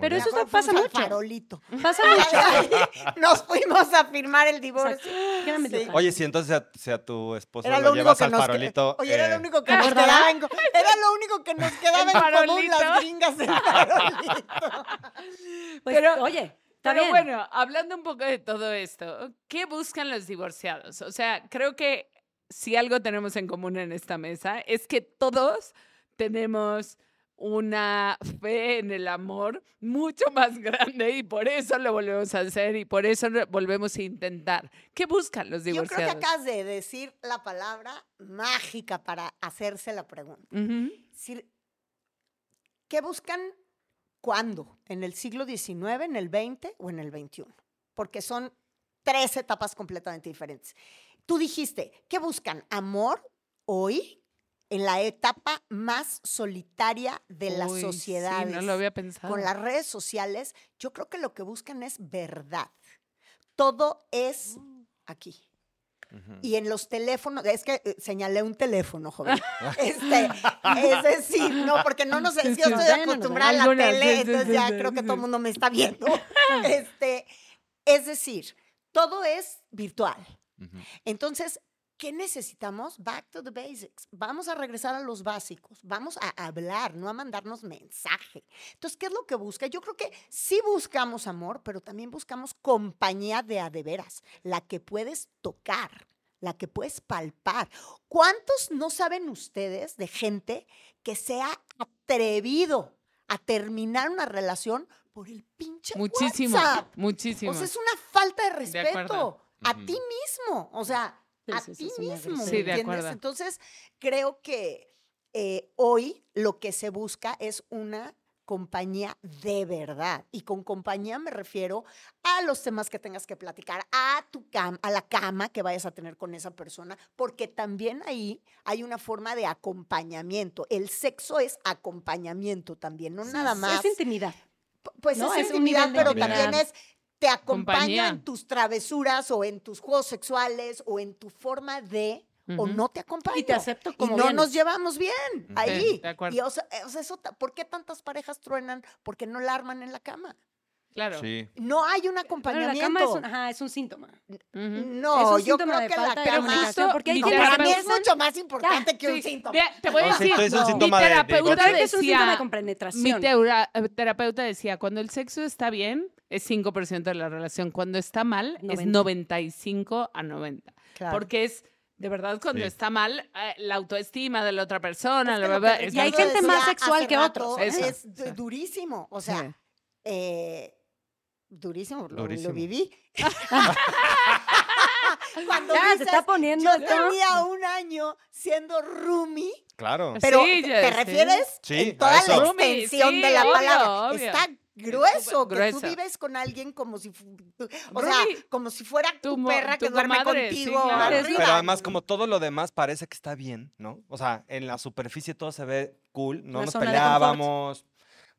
Pero eso acuerdo, pasa mucho. farolito. Pasa mucho. [laughs] nos fuimos a firmar el divorcio. Sí. toca. Único si entonces a, si a tu esposo Era lo, llevas que al que- farolito. Oye, era eh, lo único que [laughs] nos quedaba en, era lo único que nos quedaba en común las gringas del farolito. Pues, Pero- oye, está Pero bien. bueno, hablando un poco de todo esto, ¿qué buscan los divorciados? O sea, creo que si algo tenemos en común en esta mesa es que todos tenemos una fe en el amor mucho [laughs] más grande y por eso lo volvemos a hacer y por eso volvemos a intentar. ¿Qué buscan los Yo creo que divorciados? acabas de decir la palabra mágica para hacerse la pregunta. Ujú. decir, ¿qué buscan cuándo? ¿En el siglo XIX, en el XX o en el XXI? Porque son tres etapas completamente diferentes. Tú dijiste, ¿qué buscan? ¿Amor hoy? En la etapa más solitaria de las Uy, sociedades. Sí, no lo había pensado. Con las redes sociales, yo creo que lo que buscan es verdad. Todo es aquí. Ujú. Y en los teléfonos, es que eh, señalé un teléfono, joven. [laughs] Este, es decir, no, porque no nos, yo Sí, sí. estoy Bueno, acostumbrada a la tele, sí, entonces sí, ya sí, creo que todo el mundo me está viendo. [laughs] Este, es decir, todo es virtual. Entonces, ¿qué necesitamos? Back to the basics. Vamos a regresar a los básicos. Vamos a hablar, no a mandarnos mensaje. Entonces, ¿qué es lo que busca? Yo creo que sí buscamos amor, pero también buscamos compañía de a de veras, la que puedes tocar, la que puedes palpar. ¿Cuántos no saben ustedes de gente que se ha atrevido a terminar una relación por el pinche Muchísimo, WhatsApp? muchísimo. O sea, es una falta de De respeto a Ujú. ti mismo. O sea, a sí, ti mismo. Sí, de ¿entiendes? acuerdo. Entonces, creo que eh, hoy lo que se busca es una compañía de verdad. Y con compañía me refiero a los temas que tengas que platicar, a tu cama, a la cama que vayas a tener con esa persona, porque también ahí hay una forma de acompañamiento. El sexo es acompañamiento también, no nada más. Es intimidad. Pues ¿no? es, intimidad, pero intimidad. también es te acompaña Compañía. en tus travesuras o en tus juegos sexuales o en tu forma de o Ujú. no te acompaña. Y te acepto Y como no vienes. nos llevamos bien Sí, ahí. de acuerdo. Y o sea, eh, o eso, ¿por qué tantas parejas truenan? Porque no la arman en la cama. Claro. Sí. No hay un acompañamiento. la cama es un, ajá, es un síntoma. Ujú. No, Es un yo síntoma creo de que la falta de cama comunicación, porque hay No, para mí que- es mucho más importante que un Sí. síntoma. Mira, te voy a No, sí, decir, es un mi síntoma de- de terapeuta que es un síntoma de decía, compenetración. mi eh, terapeuta decía, cuando el sexo está bien, es 5% de la relación. Cuando está mal, es 90. 95 a 90. Claro. Porque es, de verdad, cuando Sí. está mal, eh, la autoestima de la otra persona, Es la que lo verdad, es Y hay gente más sexual que rato otros. Eso. Es du- durísimo. O sea, Sí. eh, durísimo, lo- Lo, Durísimo. viví. [laughs] Cuando Ya, se dices, está poniendo Yo tenía un año siendo roomie, Claro. pero Sí, ¿te- ya ¿te refieres Sí, en a toda la Roomie, extensión sí, de la obvio, palabra? obvio. Está grueso, que Grueso. tú vives con alguien como si, o sea, como si fuera tu, perra que duerme sí, contigo claro. Pero además, como todo lo demás parece que está bien, ¿no? O sea, en la superficie todo se ve cool, no nos peleábamos.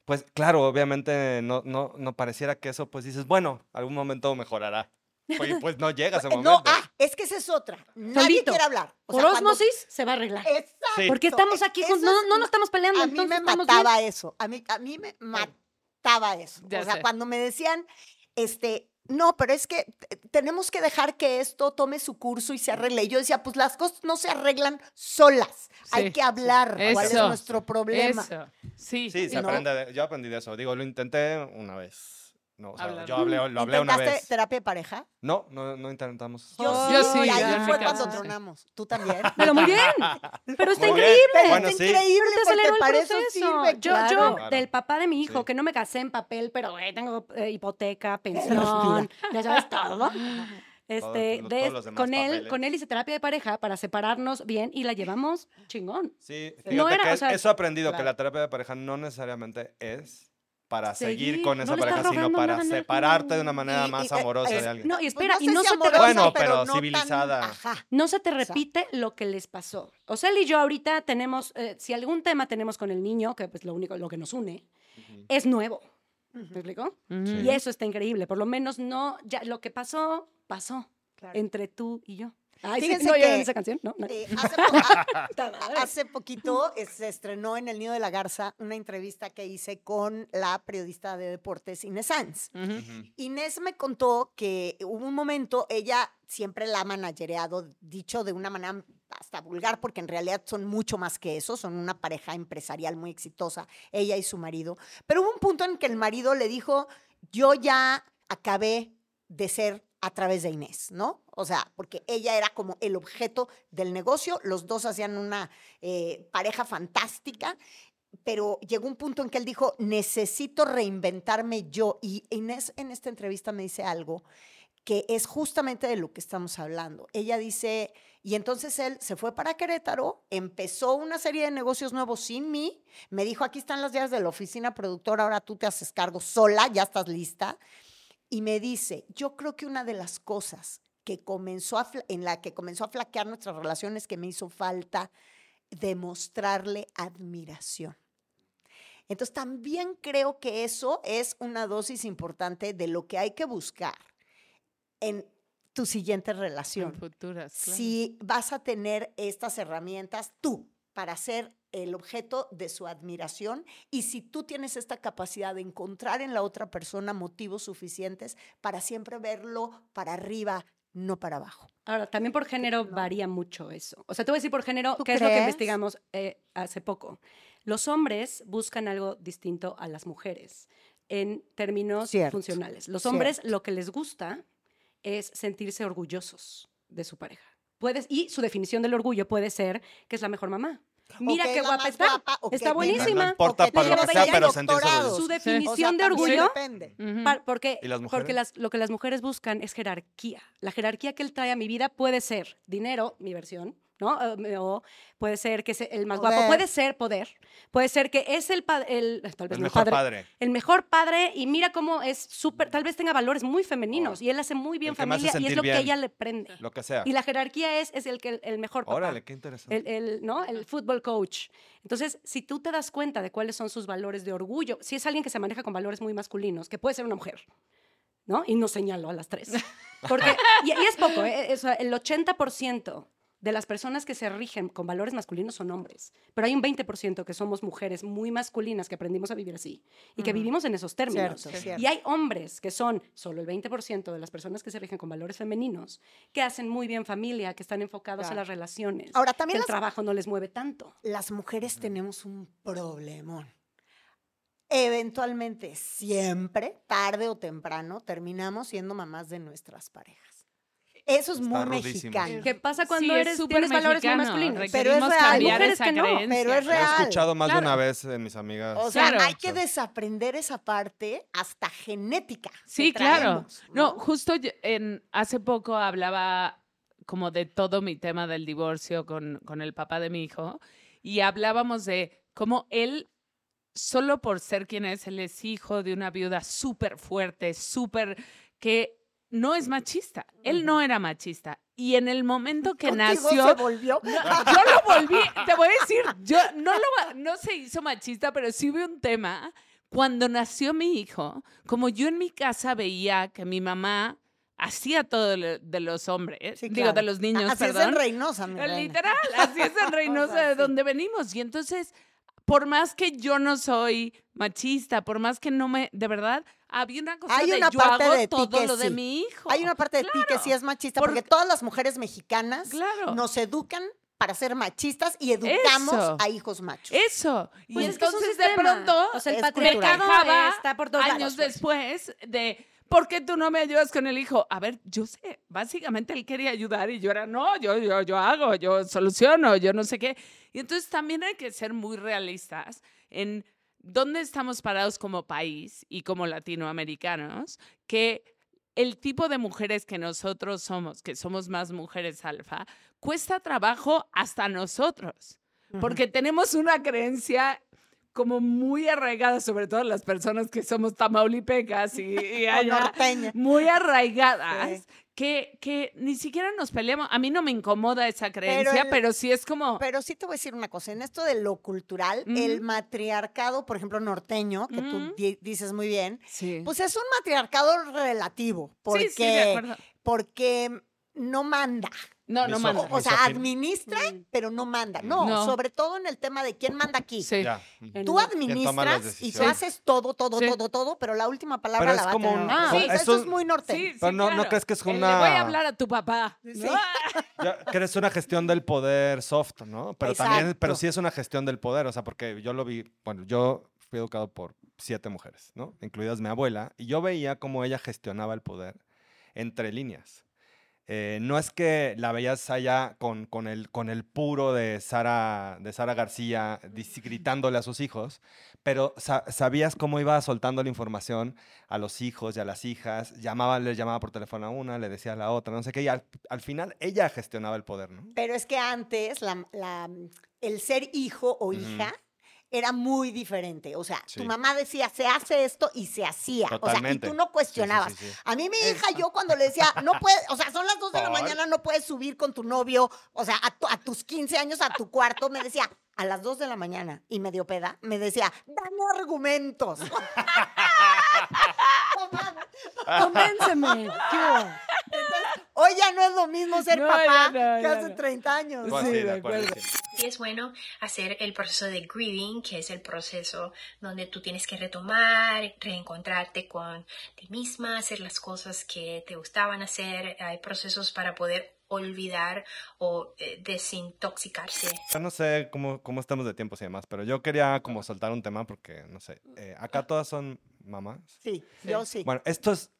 Pues claro, obviamente no, no, no pareciera que eso, pues dices, bueno, algún momento mejorará. Pues, pues no llega ese [laughs] momento. No, ah, es que esa es otra. Nadie Solito. quiere hablar. O Por sea, cuando- osmosis se va a arreglar. Exacto. Porque estamos aquí juntos. No, es- no nos estamos peleando. A mí entonces me bien. mataba eso. A mí, a mí me mataba eso. Ya o sea, sé. cuando me decían, este, no, pero es que tenemos que dejar que esto tome su curso y se arregle. Y yo decía, pues las cosas no se arreglan solas. Hay que hablar cuál es Eso. nuestro problema. Eso. Sí. Sí, se ¿no? aprende. de- yo aprendí de eso. Digo, lo intenté una vez. No, o sea, Hablar. yo hablé, lo hablé una ¿Intentaste vez. terapia de pareja? No, no, no intentamos. Yo Oh, sí, yo sí, y yo ahí fue cuando tronamos. ¿Tú también? [laughs] Pero muy bien. [laughs] Pero está Muy increíble. Bueno, Está sí. increíble Te porque el para eso proceso. sirve, yo, claro. yo, Claro. del papá de mi hijo, Sí. que no me casé en papel, pero güey, tengo eh, hipoteca, pensión, ya sabes todo. [laughs] Este, de- todos los demás con él, con él hice terapia de pareja para separarnos bien y la llevamos chingón. Sí, No era, que o sea, eso he aprendido, que la terapia de pareja no necesariamente es para seguir, Seguir, con esa no pareja, sino para nada, no, separarte de una manera Y- más y, eh, amorosa es- de alguien. No, y Pues espera, no y no si se te amorosa, Bueno, repite, pero no tan- civilizada. ajá. no se te repite lo que les pasó. O sea, él y yo ahorita tenemos, eh, si algún tema tenemos con el niño, que pues lo único, lo que nos une, es nuevo. ¿Me explico? Ujú. Sí. Y eso está increíble. Por lo menos no, ya lo que pasó, pasó Claro. entre tú y yo. Ay, sí, Fíjense no, ¿oyeron que- esa canción? No, no. Eh, [laughs] hace, poquito eh, se estrenó en El Nido de la Garza una entrevista que hice con la periodista de deportes Inés Sanz. Ujú. Inés me contó que hubo un momento, ella siempre la ha managereado, dicho de una manera hasta vulgar, porque en realidad son mucho más que eso, son una pareja empresarial muy exitosa, ella y su marido. Pero hubo un punto en que el marido le dijo, yo ya acabé de ser a través de Inés, ¿no? O sea, porque ella era como el objeto del negocio, los dos hacían una eh, pareja fantástica, pero llegó un punto en que él dijo, necesito reinventarme yo. Y Inés en esta entrevista me dice algo que es justamente de lo que estamos hablando. Ella dice, y entonces él se fue para Querétaro, empezó una serie de negocios nuevos sin mí, me dijo, aquí están las llaves de la oficina productora, ahora tú te haces cargo sola, ya estás lista. Y me dice, yo creo que una de las cosas que comenzó a en la que comenzó a flaquear nuestras relaciones que me hizo falta demostrarle admiración. Entonces también creo que eso es una dosis importante de lo que hay que buscar en tu siguiente relación. En futuras, claro. Si vas a tener estas herramientas tú para ser el objeto de su admiración y si tú tienes esta capacidad de encontrar en la otra persona motivos suficientes para siempre verlo para arriba, no para abajo. Ahora, también por género No. varía mucho eso. O sea, te voy a decir por género, ¿Tú ¿qué es lo que investigamos eh, hace poco? Los hombres buscan algo distinto a las mujeres en términos Cierto, funcionales. Los hombres cierto. lo que les gusta es sentirse orgullosos de su pareja. Puedes, y su definición del orgullo puede ser que es la mejor mamá. Mira que qué guapa está. guapa, está buenísima. No importa para lo que sea, 20 pero. Su definición de orgullo porque, ¿Y las porque las, lo que las mujeres buscan es jerarquía. La jerarquía que él trae a mi vida puede ser dinero, mi versión, ¿no? O puede ser que es el más Poder. guapo, puede ser poder, puede ser que es el, pa- el tal vez El mejor padre, padre. el mejor padre y mira cómo es súper, tal vez tenga valores muy femeninos y él hace muy bien El que familia y es lo que bien. ella le prende. Lo que sea. Y la jerarquía es, es el, que, el mejor papá. Órale, qué interesante. El, el, ¿no? el fútbol coach. Entonces, si tú te das cuenta de cuáles son sus valores de orgullo, si es alguien que se maneja con valores muy masculinos, que puede ser una mujer, ¿no? Y no señalo a las tres. Porque, y, y es poco, ¿eh? O sea, el 80% de las personas que se rigen con valores masculinos son hombres, pero hay un 20% que somos mujeres muy masculinas que aprendimos a vivir así y que vivimos en esos términos. Cierto, cierto. Y hay hombres que son solo el 20% de las personas que se rigen con valores femeninos, que hacen muy bien familia, que están enfocados Claro. en las relaciones. Ahora, que también el las, trabajo no les mueve tanto. las mujeres tenemos un problemón. Eventualmente, siempre, tarde o temprano, terminamos siendo mamás de nuestras parejas. Eso es Está muy rudísimo. mexicano. ¿Qué pasa cuando Sí, es eres, súper tienes valores mexicano, masculinos? Pero es requerimos real. Hay cambiar mujeres esa que no, creencia. pero es Lo he real. escuchado más de claro. una vez de mis amigas. O sea, Claro. hay que desaprender esa parte hasta genética. que Sí, claro. traemos, No, justo yo- en, hace poco hablaba como de todo mi tema del divorcio con, con el papá de mi hijo y hablábamos de cómo él, solo por ser quien es, él es hijo de una viuda súper fuerte, súper que no es machista. Él no era machista. Y en el momento que nació... se volvió. No, yo lo volví, te voy a decir, yo no lo no se hizo machista, pero sí hubo un tema cuando nació mi hijo, como yo en mi casa veía que mi mamá hacía todo de los hombres, Sí, digo de los niños, Así es perdón. en Reynosa, mi reina. Literal, así es en [laughs] Reynosa, de donde venimos. Y entonces, por más que yo no soy machista, por más que no me, de verdad, había una cosa Hay de una yo parte hago de ti todo que lo de mi hijo. Hay una parte de ti que sí es machista, porque, Porque- todas las mujeres mexicanas Claro. nos educan para ser machistas y educamos Eso. a hijos machos. Eso. Y Pues es que es un entonces de pronto o sea, el es me patriarcado quejaba está por todos años lados, pues. después de ¿por qué tú no me ayudas con el hijo? A ver, yo sé, básicamente él quería ayudar y yo era, no, yo, yo, yo hago, yo soluciono, yo no sé qué. Y entonces también hay que ser muy realistas en dónde estamos parados como país y como latinoamericanos, que el tipo de mujeres que nosotros somos, que somos más mujeres alfa, cuesta trabajo hasta nosotros porque tenemos una creencia como muy arraigada, sobre todo las personas que somos tamaulipecas y, y [laughs] allá, muy arraigadas, Sí. que, que ni siquiera nos peleamos. A mí no me incomoda esa creencia, el- pero, sí es como... Pero sí te voy a decir una cosa, en esto de lo cultural, el matriarcado, por ejemplo, norteño, que tú di- dices muy bien, sí. pues es un matriarcado relativo, porque, sí, porque no manda. No, no manda. O sea, Misógino. administra, Mm. pero no manda. No, No. sobre todo en el tema de quién manda aquí. Sí. Ya. Tú ¿Quién toma las administras y tú haces todo, todo, Sí. todo, todo, pero la última palabra Pero la va como a tener. un- mujer. es eso un- es muy norteño. Sí, sí, Pero no- no claro. crees que es una- Le voy a hablar a tu papá. Sí. ¿no? [laughs] Ya, que es una gestión del poder soft, ¿no? Pero también, pero Exacto. sí es una gestión del poder, o sea, porque yo lo vi, bueno, yo fui educado por siete mujeres, ¿no? Incluidas mi abuela, y yo veía cómo ella gestionaba el poder entre líneas. Eh, no es que la veías allá con, con, el, con el puro de Sara, de Sara García gritándole a sus hijos, pero sa- sabías cómo iba soltando la información a los hijos y a las hijas, llamaba, les llamaba por teléfono a una, le decía a la otra, no sé qué, y al, al final ella gestionaba el poder, ¿no? Pero es que antes la- la- el ser hijo o hija era muy diferente. O sea, Sí. tu mamá decía, se hace esto y se hacía. O sea, y tú no Sí, sí, cuestionabas. sí, sí. A mí mi hija, yo [laughs] cuando le decía, no puedes, o sea, son las 2 de la mañana, no puedes subir con tu novio, o sea, a, tu- a tus 15 años a tu cuarto, me decía, a las 2 de la mañana, y medio peda, me decía, dame argumentos. [laughs] Convénceme. Hoy ya no es lo mismo ser No, papá no, que hace no. 30 años. Pues Sí, sí, de acuerdo. Sí. Es bueno hacer el proceso de grieving, que es el proceso donde tú tienes que retomar, reencontrarte con ti misma, hacer las cosas que te gustaban hacer. Hay procesos para poder olvidar o eh, desintoxicarse. Yo no sé cómo, cómo estamos de tiempos y demás, pero yo quería como soltar un tema porque, no sé, eh, acá todas son mamás. Sí, yo sí. Bueno, esto es,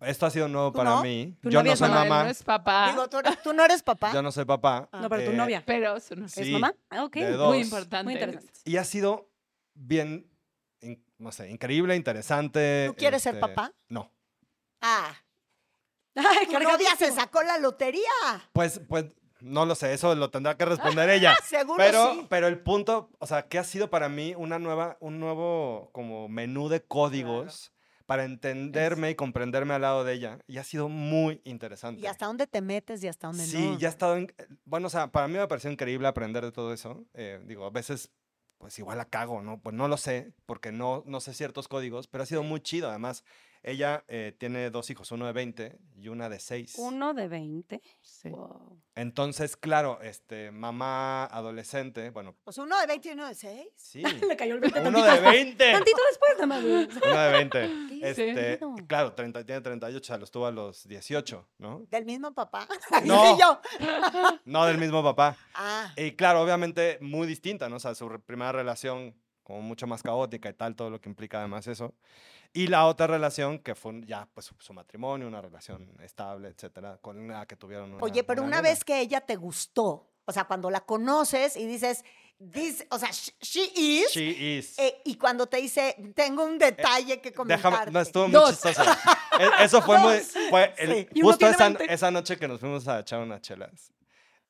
esto ha sido nuevo ¿Tú para no? mí. ¿Tu Yo novia no es soy mamá, no es papá, Digo, ¿tú, eres- tú no eres papá. yo no soy papá. No, pero tu Eh, novia. pero su no- Sí. ¿Es mamá? Ah, ok. de Muy dos. muy importante. Muy interesante. Y ha sido bien, in- no sé, increíble, interesante. ¿Tú quieres ser este, papá? No. Ah, [laughs] Ay, tu novia se sacó la lotería. Pues, pues, no lo sé, eso lo tendrá que responder ella. [laughs] Seguro Pero, sí. pero el punto, o sea, que ha sido para mí una nueva, un nuevo como menú de códigos para entenderme y comprenderme al lado de ella. Y ha sido muy interesante. Y hasta dónde te metes y hasta dónde Sí, no. ya he estado en... Bueno, o sea, para mí me pareció increíble aprender de todo eso. Eh, digo, a veces, pues igual la cago, ¿no? Pues no lo sé, porque no, no sé ciertos códigos, pero ha sido muy chido. Además, ella eh, tiene dos hijos, uno de 20 y una de 6. Uno de 20. Sí. Wow. Entonces, claro, este, mamá adolescente, bueno, Pues uno de 20 y uno de 6. sí. [laughs] Le cayó el 20 uno tantito. de 20. Tantito después, nada más. [laughs] Uno de 20. ¿Qué Este, claro, 30, tiene 38, o sea, los tuvo a los 18, ¿no? ¿Del mismo papá? [laughs] No. Yo. No del mismo papá. Ah, Y claro, obviamente muy distinta, ¿no? O sea, su primera relación como mucho más caótica y tal, todo lo que implica además eso. Y la otra relación que fue ya pues su, matrimonio, una relación estable, etcétera, con la que tuvieron una oye, pero una nena. vez que ella te gustó, o sea, cuando la conoces y dices, this, o sea, sh- she is, She is. eh, y cuando te dice, tengo un detalle que comentarte. Déjame, no, estuvo muy Dos. chistoso. E- Eso fue [laughs] muy, fue el- Sí. Justo esa, 20. esa noche que nos fuimos a echar unas chelas.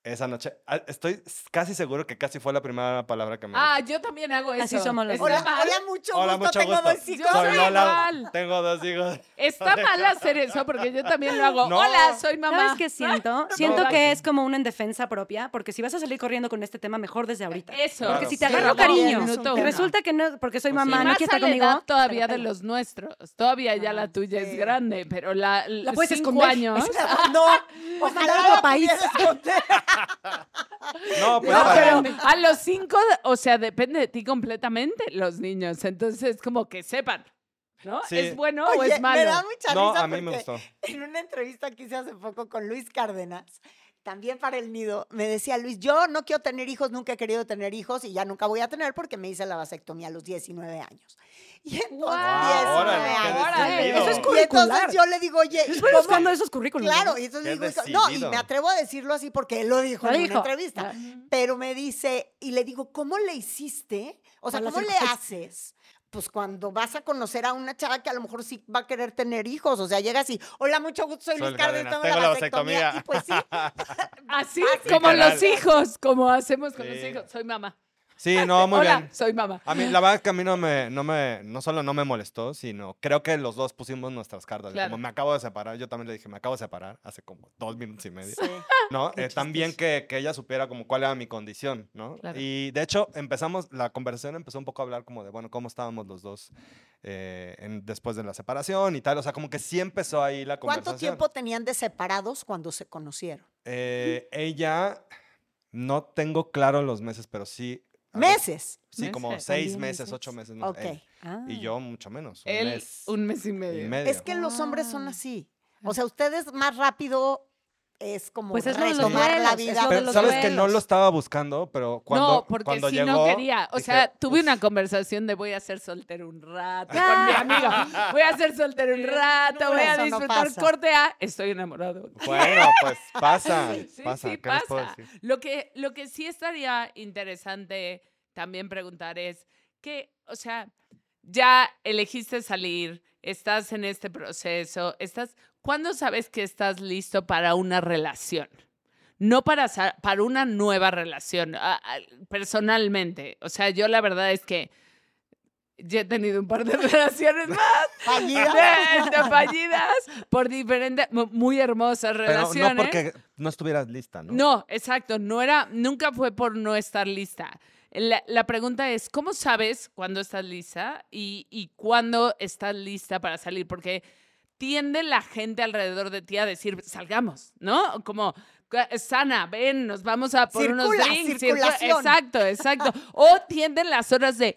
Esa noche, ah, estoy casi seguro que casi fue la primera palabra que me Ah, yo también hago eso. Así somos los Hola, hola, mucho Hola, gusto, mucho tengo gusto. dos hijos. Yo Soy Lola, igual. tengo dos hijos. Está [laughs] mal hacer eso porque yo también lo hago. No. Hola, soy mamá. ¿Sabes qué siento? [laughs] Siento No. que es como una en defensa propia, porque si vas a salir corriendo con este tema, mejor desde ahorita. Eso. Claro. Porque si te Sí, agarro también cariño resulta que no, porque soy Pues sí. mamá, Y no quiere a estar la conmigo. edad todavía de los nuestros. Todavía ya la tuya es sí. grande, pero la, La puedes cinco esconder. años. [laughs] No, Pues ojalá otro país. No, pues No, para- pero a los cinco, o sea, depende de ti completamente los niños. Entonces, como que sepan, ¿no? Sí. ¿Es bueno o Oye, es malo? me da mucha No, risa a mí me porque gustó. En una entrevista que hice hace poco con Luis Cárdenas, también para el nido, me decía Luis, yo no quiero tener hijos, nunca he querido tener hijos y ya nunca voy a tener porque me hice la vasectomía a los 19 años. Y entonces, Guau, 19 órale, años. Eso es Y curricular. entonces yo le digo, oye, ¿y estoy cómo? buscando esos currículums. Claro, y entonces digo, no, y me atrevo a decirlo así porque él lo dijo Lo en dijo. una entrevista. Pero me dice, y le digo, ¿cómo le hiciste? O sea, ¿cómo le haces? Pues cuando vas a conocer a una chava que a lo mejor sí va a querer tener hijos. O sea, llegas y, hola, mucho gusto, soy Soy Luis Cárdenas, tengo, tengo la la vasectomía. vasectomía. Y pues sí, [laughs] Así, [laughs] Así, como los hijos, como hacemos con los hijos. Soy mamá. Sí, no, muy Hola, bien. soy mamá. A mí, la verdad es que a mí no me, no me, no solo no me molestó, sino creo que los dos pusimos nuestras cartas. Claro. Como me acabo de separar, yo también le dije, me acabo de separar hace como dos minutos y medio. sí. ¿no? Eh, también que, que ella supiera como cuál era mi condición, ¿no? Claro. Y de hecho empezamos, la conversación empezó un poco a hablar como de, bueno, cómo estábamos los dos eh, en- después de la separación y tal, o sea, como que sí empezó ahí la conversación. ¿Cuánto tiempo tenían de separados cuando se conocieron? Eh, ella, no tengo claro los meses, pero sí. Meses. Sí, como seis meses, meses. ocho meses. él. Ah. Y yo mucho menos. Un Él, mes un mes y y medio. medio. Es que los hombres son Ah. así. O sea, ustedes más rápido es como Pues es lo de los retomar la duelos, vida. Pero sabes que no lo estaba buscando, pero cuando, no, porque cuando si llegó. no quería. O dije, sea, tuve una conversación de voy a ser soltero un rato [laughs] con mi amiga. Voy a ser soltero un rato, voy a no disfrutar pasa. corte A. Estoy enamorado. Bueno, [laughs] pues pasa, Sí, pasa. sí, ¿Qué les puedo pasa. decir? Lo que, lo que sí estaría interesante también preguntar es que, o sea, ya elegiste salir, estás en este proceso, estás, ¿cuándo sabes que estás listo para una relación? No para, para una nueva relación, personalmente. O sea, yo la verdad es que ya he tenido un par de [laughs] relaciones más Fallida. de- [laughs] de fallidas por diferentes, mu- muy hermosas Pero relaciones. no porque no estuvieras lista, ¿no? No, exacto, no era, nunca fue por no estar lista. La, la pregunta es, ¿cómo sabes cuándo estás lista y, y cuándo estás lista para salir? Porque tiende la gente alrededor de ti a decir, salgamos, ¿no? Como, "Ca- sana, ven, nos vamos a por unos drinks. circula". Exacto, exacto. [laughs] O tienden las horas de,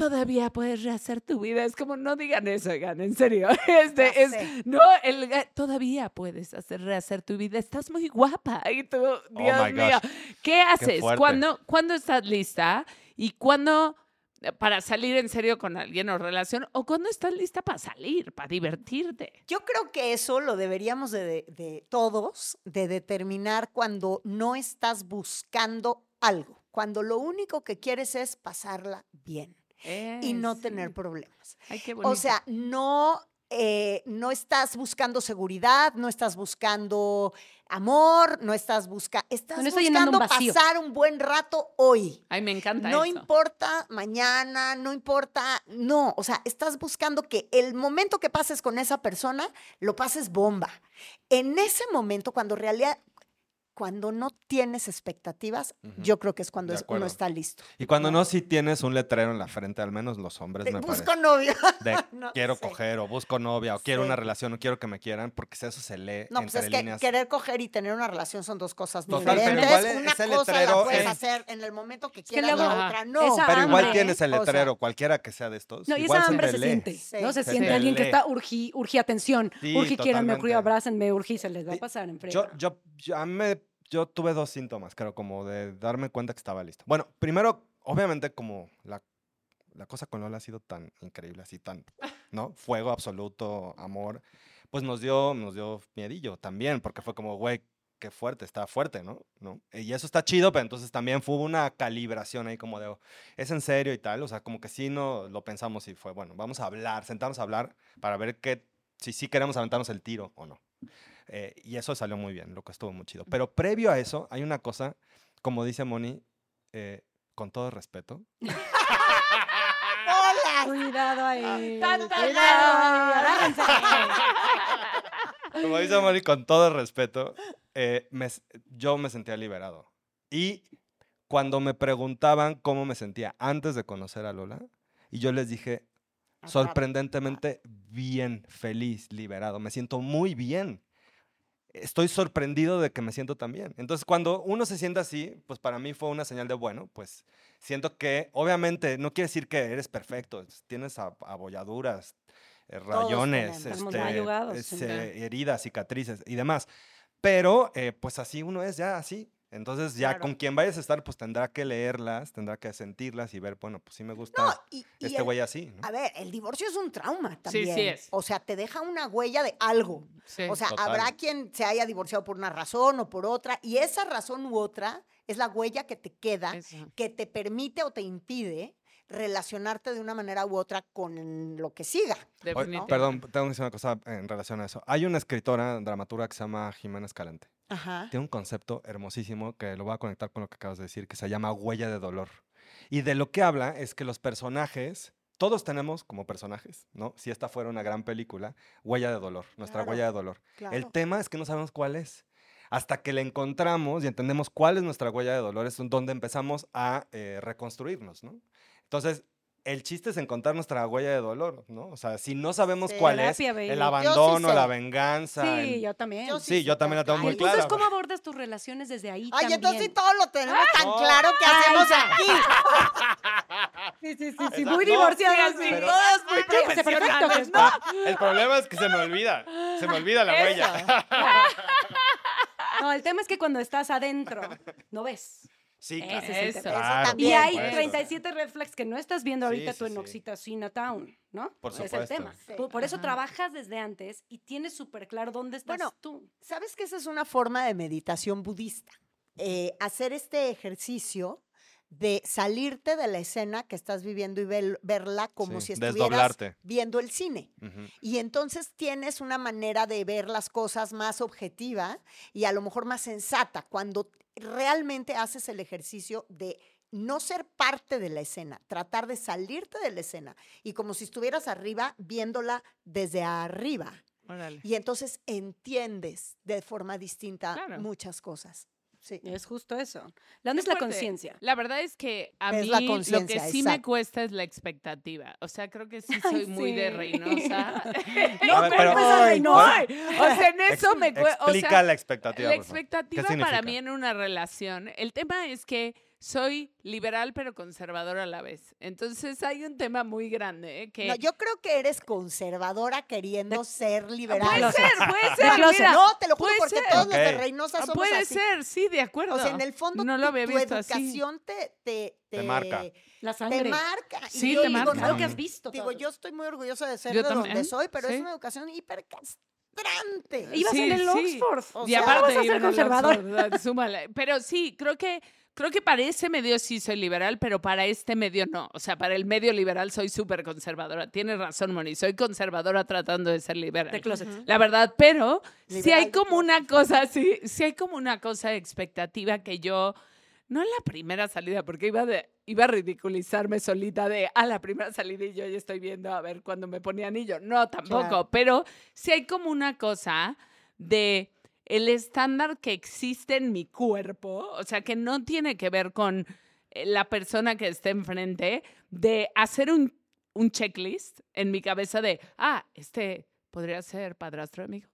todavía puedes rehacer tu vida. Es como, no digan eso, oigan, en serio. [laughs] Este, es, no, el, todavía puedes hacer, rehacer tu vida. Estás muy guapa. [laughs] Y tú, Dios Oh my mío. ¿Qué haces? fuerte. ¿Cuándo, ¿Cuándo estás lista? ¿Y cuándo eh, para salir en serio con alguien o relación? ¿O cuándo estás lista para salir, para divertirte? Yo creo que eso lo deberíamos de, de- de todos, de determinar cuando no estás buscando algo, cuando lo único que quieres es pasarla bien y no sí. tener problemas. Ay, qué O sea, no eh, no estás buscando seguridad, no estás buscando amor, no estás buscando, estás No buscando un vacío. pasar un buen rato hoy. Ay, me encanta No eso. importa mañana, no importa, no, o sea, estás buscando que el momento que pases con esa persona lo pases bomba. En ese momento, cuando realidad, cuando no tienes expectativas, yo creo que es cuando es- uno está listo. Y cuando no, si tienes un letrero en la frente, al menos los hombres De, me busco parece. novio. [laughs] De No quiero coger o busco novia o quiero Sí. una relación o quiero que me quieran, porque eso se lee No, pues es que querer coger y tener una relación son dos cosas Total, pero diferentes. igual e- una ese cosa letrero la puedes es- hacer en el momento que quieras, luego- la otra no. Esa Pero igual hambre, tienes el o sea, letrero, cualquiera que sea de estos. No, y igual esa hambre se siente, Sí. ¿no? Se Se siente alguien que está urgí, urgí atención, Sí, urgí quieranme, urgí abrácenme, urgí, se les va a Sí, pasar en yo, yo, a mí me- yo tuve dos síntomas, creo, como de darme cuenta que estaba listo. Bueno, primero, obviamente, como la, la cosa con Lola ha sido tan increíble, así tan, ¿no? Fuego absoluto, amor, pues nos dio, nos dio miedillo también, porque fue como, güey, qué fuerte, está fuerte, ¿no? ¿no? Y eso está chido, pero entonces también fue una calibración ahí como de, oh, ¿es en serio y tal? O sea, como que sí no lo pensamos y fue, bueno, vamos a hablar, sentarnos a hablar para ver qué, si sí queremos aventarnos el tiro o no. Eh, y eso salió muy bien, lo que estuvo muy chido. Pero previo a eso, hay una cosa, como dice Moni, eh, con todo respeto. [laughs] ¡Hola! Cuidado ahí. Tan, tan, Cuidado ahí. tan. Agárrense. Como dice Moni, con todo respeto, eh, me yo me sentía liberado. Y cuando me preguntaban cómo me sentía antes de conocer a Lola, y yo les dije, sorprendentemente bien, feliz, liberado. Me siento muy bien. Estoy sorprendido de que me siento tan bien. Entonces, cuando uno se siente así, pues para mí fue una señal de, bueno, pues siento que, obviamente, no quiere decir que eres perfecto. es- Tienes ab- abolladuras, eh, rayones, este, eh, heridas, cicatrices y demás. Pero, eh, pues así uno es ya así. Entonces, ya Claro. con quien vayas a estar, pues tendrá que leerlas, tendrá que sentirlas y ver, bueno, pues sí me gusta No, y, y este el- güey así, ¿no? A ver, el divorcio es un trauma Sí, también. sí es. O sea, te deja una huella de algo. Sí. O sea, Total. habrá quien se haya divorciado por una razón o por otra, y esa razón u otra es la huella que te queda, Eso. que te permite o te impide relacionarte de una manera u otra con lo que siga. Definitivamente. perdón, tengo que decir una cosa en relación a eso. Hay una escritora, dramaturga que se llama Jimena Escalante. Ajá. Tiene un concepto hermosísimo que lo voy a conectar con lo que acabas de decir, que se llama huella de dolor. Y de lo que habla es que los personajes, todos tenemos como personajes, ¿no? Si esta fuera una gran película, huella de dolor, nuestra Claro, huella de dolor. Claro. El tema es que no sabemos cuál es. Hasta que la encontramos y entendemos cuál es nuestra huella de dolor, es donde empezamos a eh, reconstruirnos, ¿no? Entonces, el chiste es encontrar nuestra huella de dolor, ¿no? O sea, si no sabemos Sí. cuál es, baby. el sí abandono, la venganza. Sí, el- yo también. Yo Sí, yo también la tengo Ay, muy entonces, clara. ¿cómo abordas tus relaciones desde ahí Ay, también? entonces sí todo lo tenemos tan No. claro que Ay, hacemos aquí. [laughs] Sí, sí, sí, sí, muy no, divorciadas. sí, sí. pero- todas muy que profesionales, está. El problema es que se me olvida. Se me olvida la huella. No, el tema es que cuando estás adentro, no ves. Sí, Ese claro. es el Eso. tema. Claro, Y también, hay por supuesto. 37 red flags que no estás viendo Sí, ahorita sí, tú en sí. Oxitocina Town, ¿no? Por Es el supuesto. tema. Sí. Por, por eso Ajá. trabajas desde antes y tienes súper claro dónde estás Bueno, tú. ¿Sabes que esa es una forma de meditación budista? Eh, hacer este ejercicio de salirte de la escena que estás viviendo y verla como Sí, si estuvieras desdoblarte. viendo el cine. Y entonces tienes una manera de ver las cosas más objetiva y a lo mejor más sensata cuando realmente haces el ejercicio de no ser parte de la escena, tratar de salirte de la escena y como si estuvieras arriba viéndola desde arriba. Órale. Y entonces entiendes de forma distinta Claro. muchas cosas. Sí. Es justo eso. ¿Dónde es Qué la conciencia? La verdad es que a Es mí la lo que sí me cuesta es la expectativa. O sea, creo que sí Ay, soy muy de. Reynosa. [laughs] [laughs] No, ver, pero- culpes a Ay, Reynosa. Ay, o sea, en eso me cuesta. O Explica sea, la expectativa. la por favor. expectativa ¿Qué para mí en una relación, el tema es que soy liberal pero conservador a la vez. Entonces hay un tema muy grande ¿eh? que No, yo creo que eres conservadora queriendo ser liberal. puede ser, puede De ser. mira, No, te lo juro, porque ser. todos los de. Reynosa Ah, somos puede así. ser, sí, de acuerdo. O sea, en el fondo no tu, lo había tu visto así. educación te, te, Te marca. La te sangre. marca. Y Sí, yo te digo, marca. Claro que has visto. Digo, todo. yo estoy muy orgullosa de ser Yo de donde soy, pero sí. es una educación hiper frustrante. Ibas Sí, en el sí. Oxford. O y sea, aparte vas a ser en el conservador. Oxford, súmale. Pero sí, creo que creo que para ese medio sí soy liberal, pero para este medio no. O sea, para el medio liberal soy súper conservadora. Tienes razón, Moni. Soy conservadora tratando de ser liberal. De closet. La verdad, pero si Liberal hay como una cosa, sí, sí hay como una cosa de expectativa que yo, no en la primera salida, porque iba, de, iba a ridiculizarme solita de a la primera salida y yo ya estoy viendo a ver cuándo me ponía anillo. No, tampoco, Claro. pero sí hay como una cosa de el estándar que existe en mi cuerpo, o sea, que no tiene que ver con eh, la persona que esté enfrente, de hacer un, un checklist en mi cabeza de, ah, este podría ser padrastro hijo.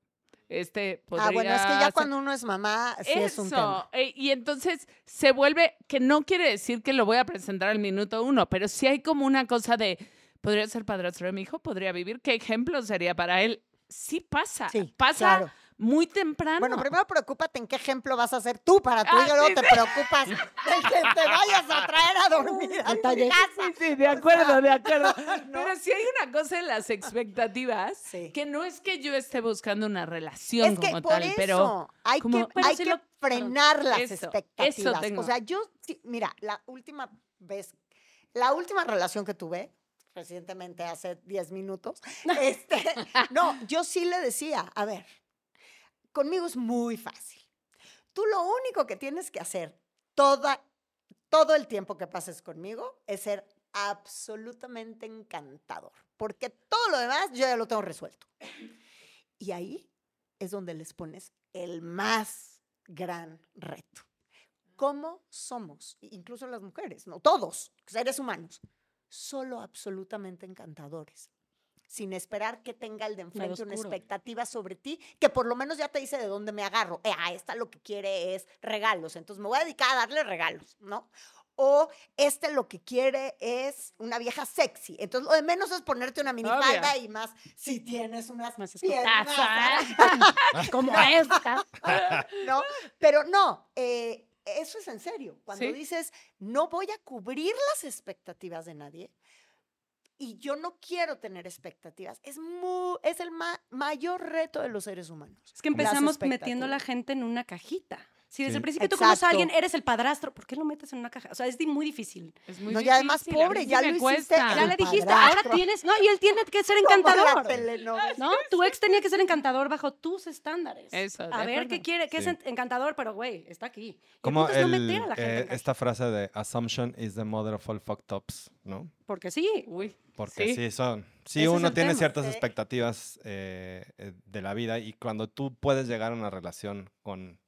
Este podría Ah, bueno, es que ya cuando uno es mamá, sí es un tema. eh, y entonces se vuelve, que no quiere decir que lo voy a presentar al minuto uno, pero sí hay como una cosa de, podría ser padrastro de mi hijo, podría vivir, ¿qué ejemplo sería para él? Sí pasa, Sí, pasa claro. Muy temprano. Bueno, primero preocúpate en qué ejemplo vas a ser tú para tu Ah, hijo, luego sí, te preocupas de que te vayas a traer a [laughs] dormir a tu Detalle. casa. Sí, de acuerdo, de acuerdo. [laughs] Pero sí hay una cosa en las expectativas Sí. que no es que yo esté buscando una relación Es que como por tal, eso pero hay como- que, pero hay sí que lo- frenar las Eso, eso expectativas. tengo. O sea, yo, sí, mira, la última vez, la última relación que tuve, recientemente hace 10 minutos, [laughs] este, no, yo sí le decía, a ver, conmigo es muy fácil. Tú lo único que tienes que hacer toda, todo el tiempo que pases conmigo es ser absolutamente encantador, porque todo lo demás yo ya lo tengo resuelto. Y ahí es donde les pones el más gran reto. ¿Cómo somos? Incluso las mujeres, no todos, seres humanos, solo absolutamente encantadores, sin esperar que tenga el de enfrente una expectativa sobre ti, que por lo menos ya te dice de dónde me agarro. Eh, esta lo que quiere es regalos, entonces me voy a dedicar a darle regalos, ¿no? O este lo que quiere es una vieja sexy. Entonces lo de menos es ponerte una minifalda Obvio. y más si tienes unas Más piernas, escotaza. [laughs] Como [laughs] esta. [laughs] ¿no? Pero no, eh, eso es en serio. Cuando Sí. dices, no voy a cubrir las expectativas de nadie y yo no quiero tener expectativas, es, mu- es el ma- mayor reto de los seres humanos. Es que empezamos metiendo a la gente en una cajita. Si desde Sí. el principio tú conoces a alguien, eres el padrastro, ¿por qué lo metes en una caja? O sea, es muy difícil. es muy No, y además, difícil, a mí pobre, sí ya lo hiciste, Ya le dijiste, ahora tienes. No, y él tiene que ser Como la encantador. ¿No? Tu ex tenía que ser encantador bajo tus estándares. Eso, A ver acuerdo. qué quiere, qué Sí. es en- encantador, pero güey, está aquí. Y el Como no el, meter a la gente eh, esta frase de assumption is the mother of all fucked ups, ¿no? Porque sí. Uy, Porque Sí. sí, son. Sí, Ese uno tiene tema. ciertas Sí. expectativas eh, eh, de la vida y cuando tú puedes llegar a una relación con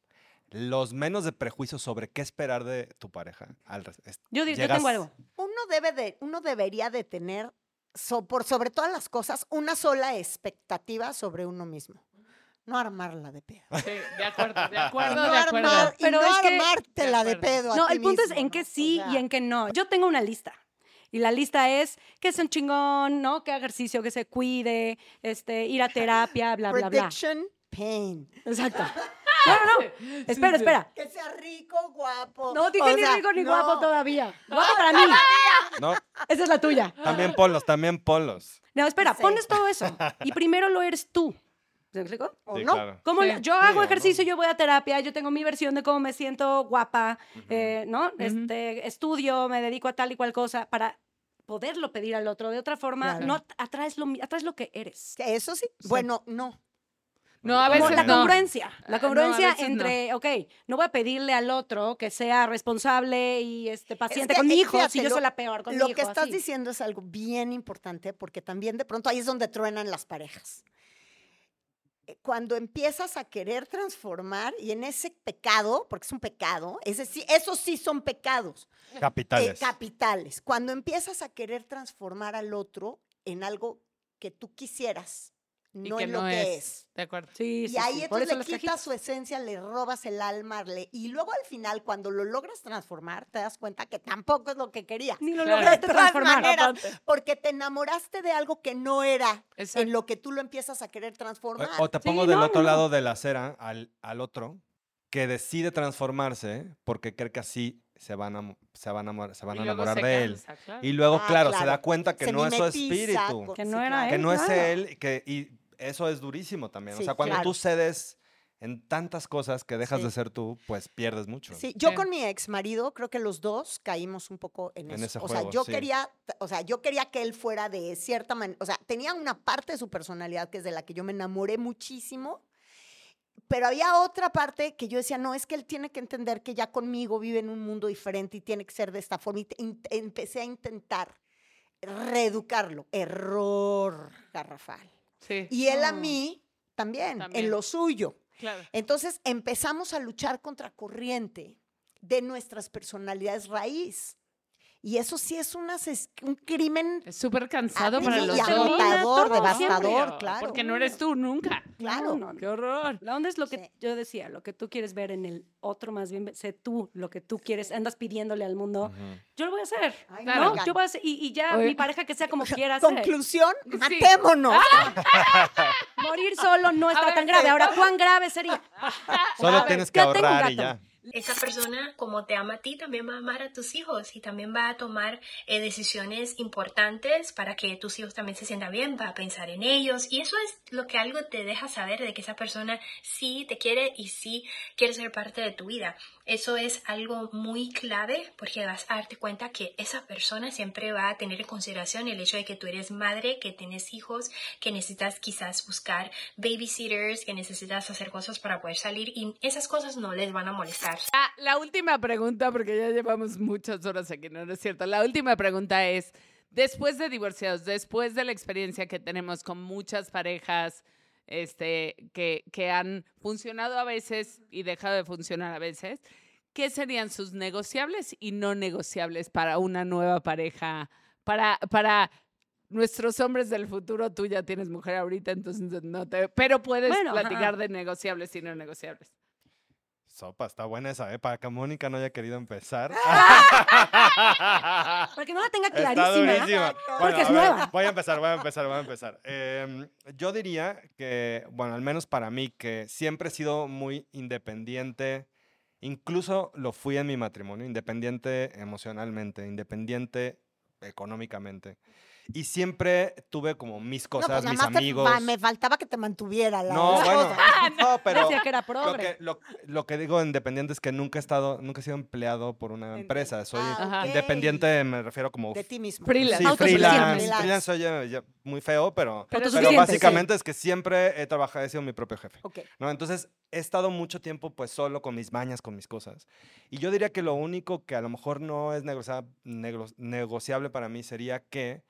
los menos de prejuicios sobre qué esperar de tu pareja. al es- Yo, di- yo llegas- tengo algo. Uno debe de, uno debería de tener, so- por sobre todas las cosas, una sola expectativa sobre uno mismo. No armarla de pedo. sí, de acuerdo, de acuerdo, no, de acuerdo. armar, y Pero no es que- armártela De de acuerdo. pedo. a No, ti el punto es en qué sí y en qué no. Yo tengo una lista. Y la lista es que sea un chingón, ¿no? Que ejercicio, que se cuide, este, ir a [laughs] terapia, bla, bla, bla. Prediction, pain. Exacto. [laughs] No, no, no. Espera, sí. espera. Que sea rico, guapo. No dije o ni sea, rico ni no. guapo todavía. Guapo para mí. No, Esa es la tuya. también ponlos, también ponlos. No, espera, Sí. pones todo eso. Y primero lo eres tú. ¿Se explicó? ¿O Sí, no? claro. ¿Cómo Sí. yo Sí, hago o ejercicio, no. yo voy a terapia, yo tengo mi versión de cómo me siento guapa, eh, ¿no? este, estudio, me dedico a tal y cual cosa para poderlo pedir al otro. De otra forma, Claro. no atraes lo, atraes lo que eres. Eso sí. Bueno, no. No, a veces la no. congruencia. Ah, La no, congruencia no. entre, ok, no voy a pedirle al otro que sea responsable y este, paciente que, con mi eh, hijo fíjate, si yo lo- soy la peor con Lo mi que hijo, estás así. diciendo es algo bien importante porque también de pronto ahí es donde truenan las parejas. Eh, Cuando empiezas a querer transformar y en ese pecado, porque es un pecado, ese sí, esos sí son pecados eh, Capitales. capitales. Cuando empiezas a querer transformar al otro en algo que tú quisieras, no que en lo no que es. es. De acuerdo. Sí, Y sí, ahí sí. Entonces le quitas cajitas. su esencia, le robas el alma, le- y luego al final, cuando lo logras transformar, te das cuenta que tampoco es lo que querías. Ni lo Claro. lograste De todas transformar. maneras, porque te enamoraste de algo que no era Exacto. en lo que tú lo empiezas a querer transformar. O, o te Sí, pongo del no, otro no, lado de la acera al, al otro que decide transformarse porque cree que así se van a, se van a, se van a enamorar de él. cansa, claro. Y luego, Ah, claro, se da cuenta que Se no es su espíritu. con- Que sí, no era que él, no es él que, y eso es durísimo también. Sí, o sea, cuando claro. tú cedes en tantas cosas que dejas Sí. de ser tú, pues pierdes mucho. Sí, yo Sí. con mi ex marido creo que los dos caímos un poco en, En eso. ese o sea, juego, yo sí. quería, o sea, yo quería que él fuera de cierta manera, o sea, tenía una parte de su personalidad que es de la que yo me enamoré muchísimo, pero había otra parte que yo decía, no, es que él tiene que entender que ya conmigo vive en un mundo diferente y tiene que ser de esta forma. Y empecé a intentar reeducarlo. Error garrafal. Sí. Y él a No. mí también, También. en lo suyo. Claro. Entonces empezamos a luchar contra corriente de nuestras personalidades raíz. Y eso sí es una un crimen, súper cansado para los dos. agotador, devastador, Siempre, claro. Porque no eres tú nunca. claro. No, no, Qué horror. La onda es lo que Sí. yo decía, lo que tú quieres ver en el otro, más bien sé tú lo que tú quieres, andas pidiéndole al mundo. Yo lo voy a hacer. Ay, ¿no? Yo voy a hacer, y, y ya Oye. mi pareja que sea como [laughs] quiera hacer. Conclusión, Sí. matémonos. [laughs] Morir solo no está ver, tan grave. Ahora, ¿cuán grave sería? Solo ver, tienes que ahorrar y ya. Esa persona, como te ama a ti, también va a amar a tus hijos y también va a tomar eh, decisiones importantes para que tus hijos también se sientan bien, va a pensar en ellos y eso es lo que algo te deja saber de que esa persona sí te quiere y sí quiere ser parte de tu vida. Eso es algo muy clave porque vas a darte cuenta que esa persona siempre va a tener en consideración el hecho de que tú eres madre, que tienes hijos, que necesitas quizás buscar babysitters, que necesitas hacer cosas para poder salir y esas cosas no les van a molestar. Ah, la última pregunta, porque ya llevamos muchas horas aquí, ¿no? ¿No es cierto? La última pregunta es, después de divorciados, después de la experiencia que tenemos con muchas parejas este, que, que han funcionado a veces y dejado de funcionar a veces, ¿qué serían sus negociables y no negociables para una nueva pareja? Para, para nuestros hombres del futuro, tú ya tienes mujer ahorita, entonces no te... Pero puedes Bueno, platicar de negociables y no negociables. Sopa, está buena esa, ¿eh? Para que Mónica no haya querido empezar. [laughs] Para que no la tenga Está clarísima. durísima. Porque es a ver, nueva. voy a empezar, voy a empezar, voy a empezar. Em, yo diría que, bueno, al menos para mí, que siempre he sido muy independiente. Incluso lo fui en mi matrimonio, independiente emocionalmente, independiente económicamente. Y siempre tuve como mis No, cosas, pues nada mis te amigos. me faltaba que te mantuviera la No, bueno, [laughs] no, [laughs] pero Decía que era lo que, lo, lo que digo independiente es que nunca he estado, nunca he sido empleado por una empresa. Soy Ah, independiente, me refiero como de ti mismo. Freelance. Sí, freelance. Freelance. Freelance oye muy feo, pero, pero Autosuficiente, básicamente es que siempre he trabajado, he sido mi propio jefe. Ok. ¿no? Entonces, he estado mucho tiempo pues solo con mis mañas, con mis cosas. Y yo diría que lo único que a lo mejor no es negocia- nego- negociable para mí sería que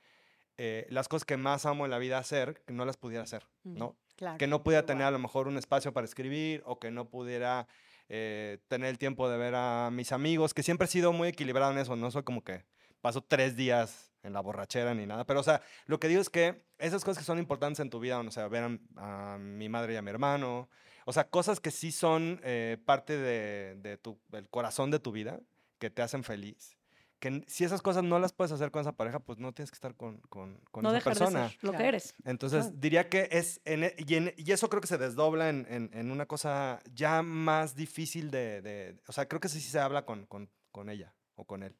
eh, las cosas que más amo en la vida hacer, que no las pudiera hacer, ¿no? Claro. Que no pudiera tener a lo mejor un espacio para escribir o que no pudiera eh, tener el tiempo de ver a mis amigos, que siempre he sido muy equilibrado en eso, no soy como que paso tres días en la borrachera ni nada, pero o sea, lo que digo es que esas cosas que son importantes en tu vida, o sea, ver a, a mi madre y a mi hermano, o sea, cosas que sí son eh, parte de, de tu, del corazón de tu vida, que te hacen feliz. Que si esas cosas no las puedes hacer con esa pareja, pues no tienes que estar con, con, con No esa dejar persona. de ser lo que eres. Entonces, Claro. diría que es, en e- y, en- y eso creo que se desdobla en, en- en una cosa ya más difícil de, de- o sea, creo que sí, sí se habla con, con- con ella o con él.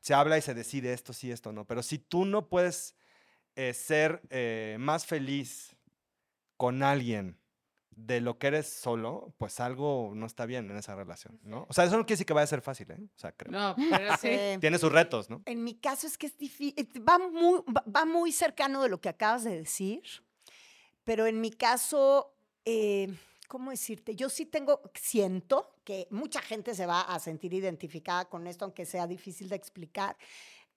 Se habla y se decide esto sí, esto no, pero si tú no puedes eh, ser eh, más feliz con alguien de lo que eres solo, pues algo no está bien en esa relación, ¿no? O sea, eso no quiere decir que vaya a ser fácil, ¿eh? O sea, creo. No, pero [laughs] sí. Eh, Tiene sus retos, ¿no? En mi caso es que es difícil, va muy, va- va muy cercano de lo que acabas de decir, pero en mi caso, eh, ¿cómo decirte? Yo sí tengo, siento que mucha gente se va a sentir identificada con esto, aunque sea difícil de explicar.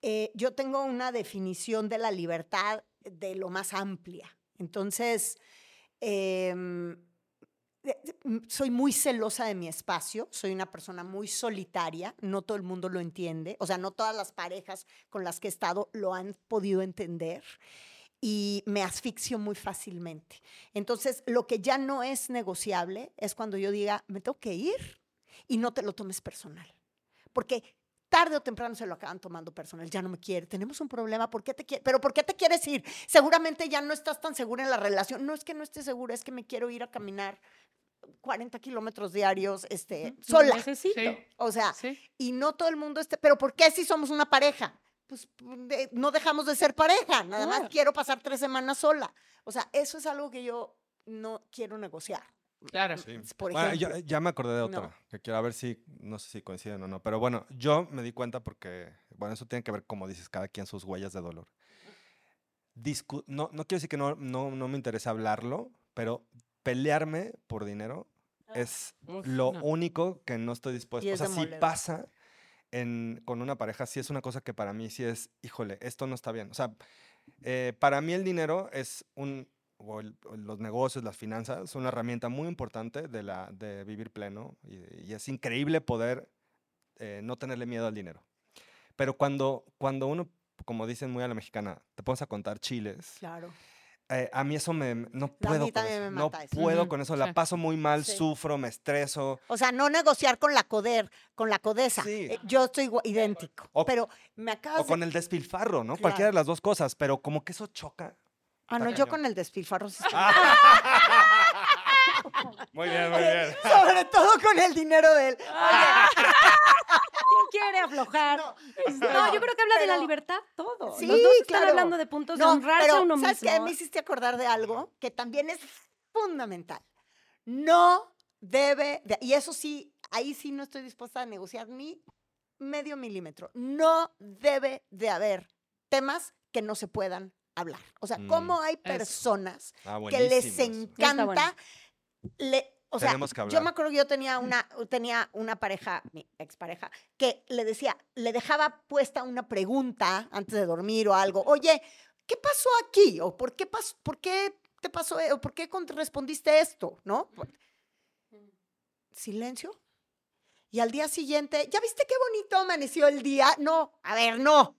Eh, yo tengo una definición de la libertad de lo más amplia. Entonces, em, soy muy celosa de mi espacio, soy una persona muy solitaria, no todo el mundo lo entiende, o sea, no todas las parejas con las que he estado lo han podido entender y me asfixio muy fácilmente. Entonces, lo que ya no es negociable es cuando yo diga, me tengo que ir y no te lo tomes personal, porque tarde o temprano se lo acaban tomando personal, ya no me quiere, tenemos un problema, ¿por qué te quiere? Pero ¿por qué te quieres ir? Seguramente ya no estás tan segura en la relación, no es que no esté segura, es que me quiero ir a caminar 40 kilómetros diarios este, sola. Necesito. Sí. O sea, Sí. y no todo el mundo esté, pero ¿por qué si somos una pareja? pues de- no dejamos de ser pareja, nada más quiero pasar tres semanas sola. O sea, eso es algo que yo no quiero negociar. Claro. Sí. Por Bueno, ejemplo. ya, me acordé de No. otra, que quiero a ver si, no sé si coinciden o no, pero bueno, yo me di cuenta porque, bueno, eso tiene que ver, como dices, cada quien sus huellas de dolor. Discu- no, no quiero decir que no, no, no me interesa hablarlo, pero pelearme por dinero es Uf, lo no. único que no estoy dispuesto. O sea, si pasa en, con una pareja, sí es una cosa que para mí sí es, híjole, esto no está bien. O sea, eh, para mí el dinero es un, o, el- o los negocios, las finanzas, es una herramienta muy importante de, la, de vivir pleno y, y es increíble poder eh, no tenerle miedo al dinero. Pero cuando, cuando uno, como dicen muy a la mexicana, te pones a contar chiles, Claro. eh, a mí eso me, no mí puedo con también eso. me No eso. puedo Ujú, con eso, sí. la paso muy mal, Sí. sufro, me estreso. O sea, no negociar con la coder, con la codesa. Sí. Eh, yo estoy igual- idéntico. O- pero me acabas O con de... el despilfarro, ¿no? Claro. Cualquiera de las dos cosas, pero como que eso choca. Ah, no, yo con el despilfarro sí estoy- [laughs] Muy bien, muy bien. [laughs] Sobre todo con el dinero de él. [laughs] ¿Quién quiere aflojar? No, No, yo creo que habla de la libertad todo. Sí, Los dos están claro. hablando de puntos de No, honrarse pero a uno ¿sabes mismo. qué? Me hiciste acordar de algo que también es fundamental. No debe, de- y eso sí, ahí sí no estoy dispuesta a negociar ni medio milímetro. No debe de haber temas que no se puedan hablar. O sea, Mm, ¿cómo hay personas Ah, que les encanta bueno. le- o sea, Tenemos que yo me acuerdo que yo tenía una, tenía una pareja, mi expareja, que le decía, le dejaba puesta una pregunta antes de dormir o algo. Oye, ¿qué pasó aquí? ¿O por qué, pas- por qué te pasó? e- ¿O por qué respondiste esto? ¿No? Silencio. Y al día siguiente, ¿ya viste qué bonito amaneció el día? No, a ver, no.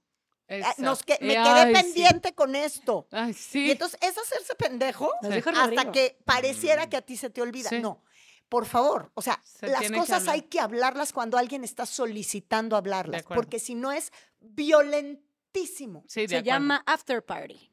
Eso. nos que- me quedé ay, sí. pendiente con esto. Ay, Y sí. entonces es hacerse pendejo Sí. hasta que pareciera que a ti se te olvida. Sí. No, por favor, o sea, Se las que cosas hay que hablarlas cuando alguien está solicitando hablarlas, porque si no es violentísimo. Sí, de Se acuerdo. llama after party.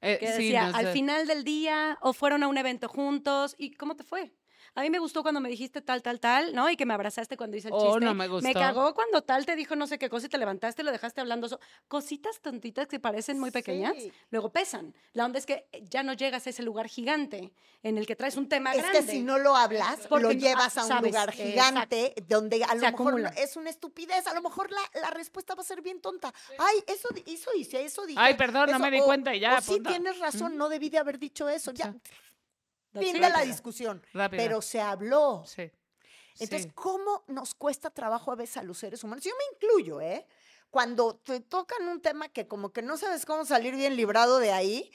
Eh, Que sí, decía, no al final del día, o fueron a un evento juntos, ¿y cómo te fue? A mí me gustó cuando me dijiste tal, tal, tal, ¿no? Y que me abrazaste cuando hice el Oh, chiste. no me gustó. cagó cuando tal te dijo no sé qué cosa y te levantaste y lo dejaste hablando. so- Cositas tontitas que parecen muy pequeñas, Sí. luego pesan. La onda es que ya no llegas a ese lugar gigante en el que traes un tema Es grande. que si no lo hablas, Porque lo no- llevas ah, a un sabes, lugar exacto. gigante donde a Se lo mejor no- acumula. es una estupidez, a lo mejor la, la respuesta va a ser bien tonta. Ay, eso, hice, eso dije. Ay, perdón, no eso", me di o- cuenta y ya, o sí, punto. tienes razón, no debí de haber dicho eso. Ya, Sí. Fin de la discusión. Pero se habló. Sí. Entonces, sí. ¿cómo nos cuesta trabajo a veces a los seres humanos? Yo me incluyo, ¿eh? Cuando te tocan un tema que como que no sabes cómo salir bien librado de ahí,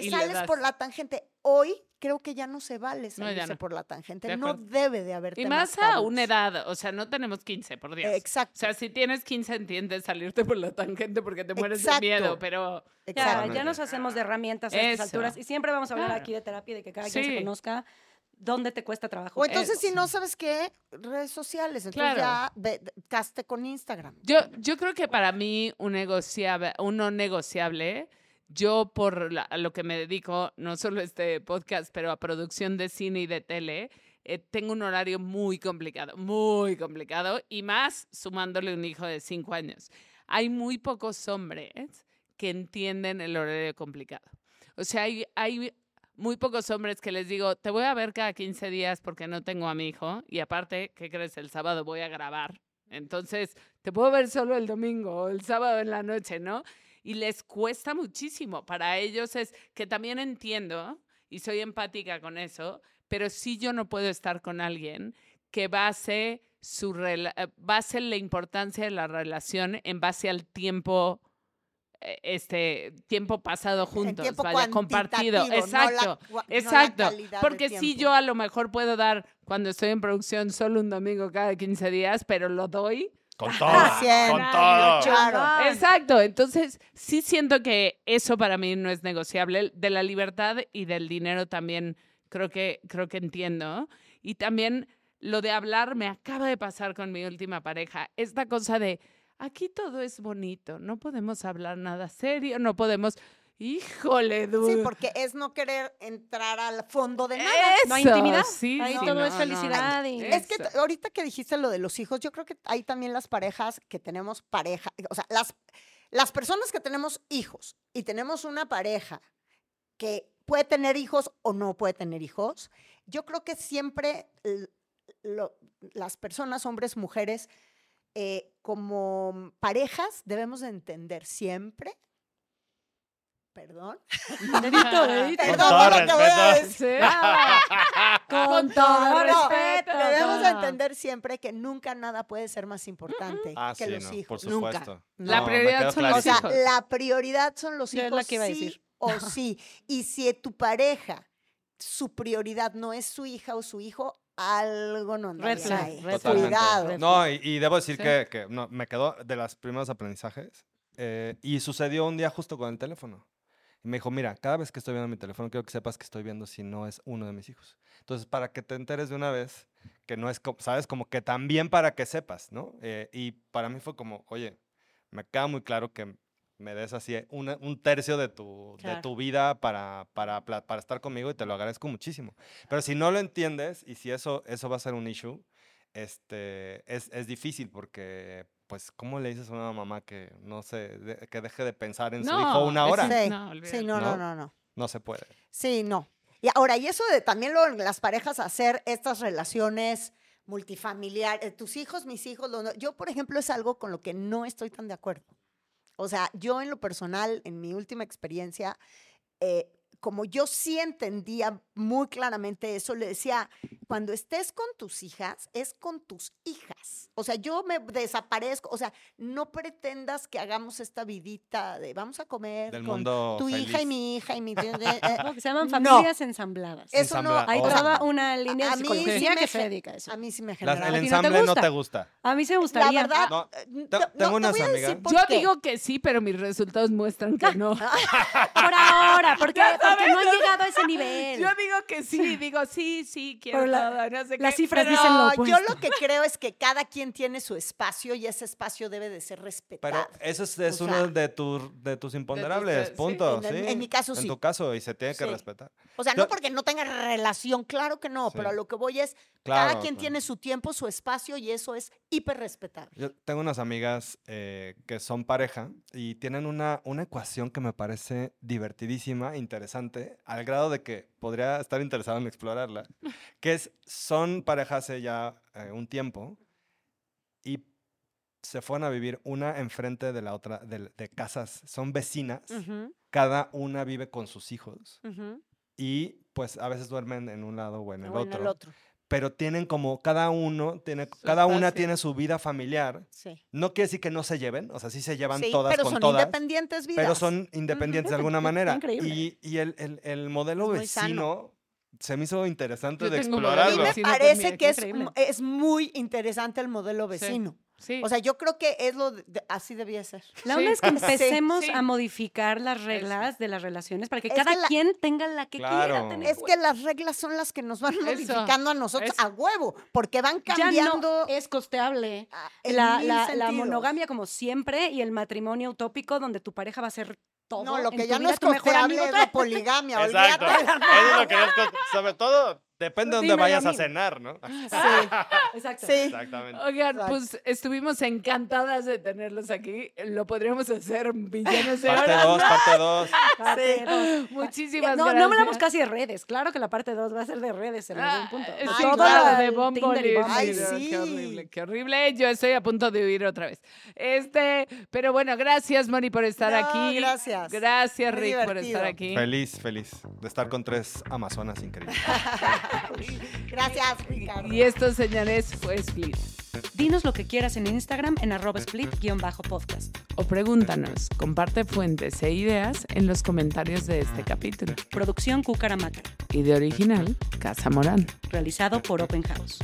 te sales por la tangente. Hoy creo que ya no se vale No, ya salirse no. por la tangente. De No debe de haber Y más a tabús. una edad, o sea, no tenemos 15, por Dios. Exacto. O sea, si tienes 15 entiendes salirte por la tangente porque te mueres Exacto. de miedo, pero Ya, ya nos hacemos de herramientas a estas Eso. alturas y siempre vamos a hablar Claro. aquí de terapia y de que cada quien se conozca dónde te cuesta trabajo. O entonces, Eso. si no sabes qué, redes sociales. Entonces Claro. ya ve- de- caste con Instagram. yo, yo creo que para mí un negociable, un no negociable, yo por a lo que me dedico, no solo este podcast, pero a producción de cine y de tele, eh, tengo un horario muy complicado, muy complicado, y más sumándole un hijo de cinco años. Hay muy pocos hombres que entienden el horario complicado. O sea, hay, hay muy pocos hombres que les digo, te voy a ver cada 15 días porque no tengo a mi hijo, y aparte, ¿qué crees? El sábado voy a grabar. Entonces, te puedo ver solo el domingo o el sábado en la noche, ¿no? Y les cuesta muchísimo. Para ellos es que también entiendo y soy empática con eso, pero sí yo no puedo estar con alguien que base su eh, base la importancia de la relación en base al tiempo eh, este tiempo pasado juntos, tiempo vaya, compartido. no la Exacto. no la Exacto, del porque sí tiempo. yo a lo mejor puedo dar cuando estoy en producción solo un domingo cada 15 días, pero lo doy. Con todo. Con todo. Claro. Exacto, entonces sí siento que eso para mí no es negociable, de la libertad y del dinero también creo que creo que entiendo y también lo de hablar me acaba de pasar con mi última pareja, esta cosa de aquí todo es bonito, no podemos hablar nada serio, no podemos Híjole, dude. Sí, porque es no querer entrar al fondo de nada. No hay intimidad. sí, Ahí sí, todo no, es no. felicidad. y... Es que ahorita que dijiste lo de los hijos, yo creo que hay también las parejas que tenemos pareja, o sea, las, las personas que tenemos hijos y tenemos una pareja que puede tener hijos o no puede tener hijos, yo creo que siempre lo- las personas, hombres, mujeres, eh, como parejas debemos de entender siempre, perdón, Dedito, dedito. [laughs] perdón todo por lo que voy a decir. [laughs] Con todo No, respeto. Debemos no. entender siempre que nunca nada puede ser más importante Ah, que sí, los no, hijos. por Nunca. supuesto. La No, me prioridad son los O sea, hijos. la prioridad son los Yo es hijos, la que iba a sí decir. o sí. Y si tu pareja, su prioridad no es su hija o su hijo, algo no anda. Cuidado. No, y, y debo decir Sí. que, que no, me quedó de los primeros aprendizajes. eh, y sucedió un día justo con el teléfono. Y me dijo, mira, cada vez que estoy viendo mi teléfono, quiero que sepas que estoy viendo si no es uno de mis hijos. Entonces, para que te enteres de una vez, que no es, co- ¿sabes? Como que también para que sepas, ¿no? Eh, y para mí fue como, oye, me queda muy claro que me des así una- un tercio de tu, de tu vida para, para, para estar conmigo y te lo agradezco muchísimo. Pero si no lo entiendes y si eso, eso va a ser un issue, este, es, es difícil porque, pues, ¿cómo le dices a una mamá que no se, de- que deje de pensar en su hijo una hora? Sí, no, sí, no, no, ¿no? no, no. No se puede. Sí, no. Y ahora, y eso de también lo, las parejas hacer estas relaciones multifamiliares, tus hijos, mis hijos, lo no- yo, por ejemplo, es algo con lo que no estoy tan de acuerdo. O sea, yo en lo personal, en mi última experiencia, eh, como yo sí entendía muy claramente eso, le decía, cuando estés con tus hijas, es con tus hijas. O sea, yo me desaparezco, o sea, no pretendas que hagamos esta vidita de vamos a comer Del con mundo tu hija y mi hija y mi... [laughs] [laughs] eh, eh, No, que se llaman No. familias ensambladas. Eso no, Ensambla- Hay o sea, toda una línea a de mí psicología sí me que se dedica a eso. a mí sí me Las- genera. el ¿A ti no te ensamble no gusta? te gusta. A mí se me La gustaría. verdad, No, eh, te- te- tengo no, unas te amigas. Yo qué. digo que sí, pero mis resultados muestran que [laughs] no. Por ahora, porque, porque no han llegado a ese nivel. Yo digo que sí, digo sí, sí, quiero Pero la- todo, no sé las qué, cifras pero- dicen lo No, yo opuesto. lo que creo es que cada quien tiene su espacio y ese espacio debe de ser respetado. Pero eso es, uno sea, de, tus de tus imponderables, sí, punto. en- en- sí. en mi caso, En sí. tu caso, y se tiene que Sí. respetar. o sea, yo- no porque no tenga relación, claro que no, pero a lo que voy es, Claro, cada quien claro. tiene su tiempo, su espacio y eso es hiper respetable. Yo tengo unas amigas eh, que son pareja y tienen una, una ecuación que me parece divertidísima, interesante, al grado de que podría estar interesado en explorarla, que es, son pareja hace ya eh, un tiempo y se fueron a vivir una enfrente de la otra, de, de casas, son vecinas, cada una vive con sus hijos. Y pues a veces duermen en un lado o en el, O en otro, el otro. Pero tienen como cada uno tiene cada una tiene su vida familiar Sí. no quiere decir que no se lleven, o sea, sí se llevan Sí, todas pero con son todas, independientes vidas. pero son independientes de alguna [laughs] manera. increíble. Y, y el, el- el modelo vecino se me hizo interesante Yo de un A mí explorarlo. me parece que es, es muy interesante el modelo vecino. Sí. O sea, yo creo que es lo de- así debía ser. La Sí. onda es que [laughs] Sí, empecemos sí. a modificar las reglas de las relaciones para que Es cada que la- quien tenga la que quiera tener. Es que las reglas son las que nos van modificando a nosotros a huevo, porque van ya cambiando. no es costeable. ah, La, monogamia como siempre y el matrimonio utópico donde tu pareja va a ser todo. No, lo que ya no es tu mejor costeable amigo. es la poligamia, [laughs] Exacto. olvídate. Eso es lo que yo- sobre todo depende de dónde Dímelo a vayas a cenar, ¿no? [laughs] Sí, Exacto. sí. Exactamente. Oigan, Exacto. pues estuvimos encantadas de tenerlos aquí. Lo podríamos hacer millones de Parte horas. 2, parte 2. Parte dos. Muchísimas No, gracias. no hablamos casi de redes. Claro que la parte 2 va a ser de redes en algún Ah, punto. sí, Ay, Todo claro, lo de. Ay, sí. Qué horrible, qué horrible. Yo estoy a punto de huir otra vez. Este, pero bueno, gracias, Moni, por estar No, aquí. gracias. Gracias, Rick, por estar aquí. Feliz, feliz de estar con tres amazonas increíbles. [laughs] [laughs] Gracias, Ricardo. Y esto, señores, fue Split. Dinos lo que quieras en Instagram en arroba split-podcast. O pregúntanos, comparte fuentes e ideas en los comentarios de este capítulo. Producción Cucaramaca. Y de original, Casa Morán. Realizado por Open House.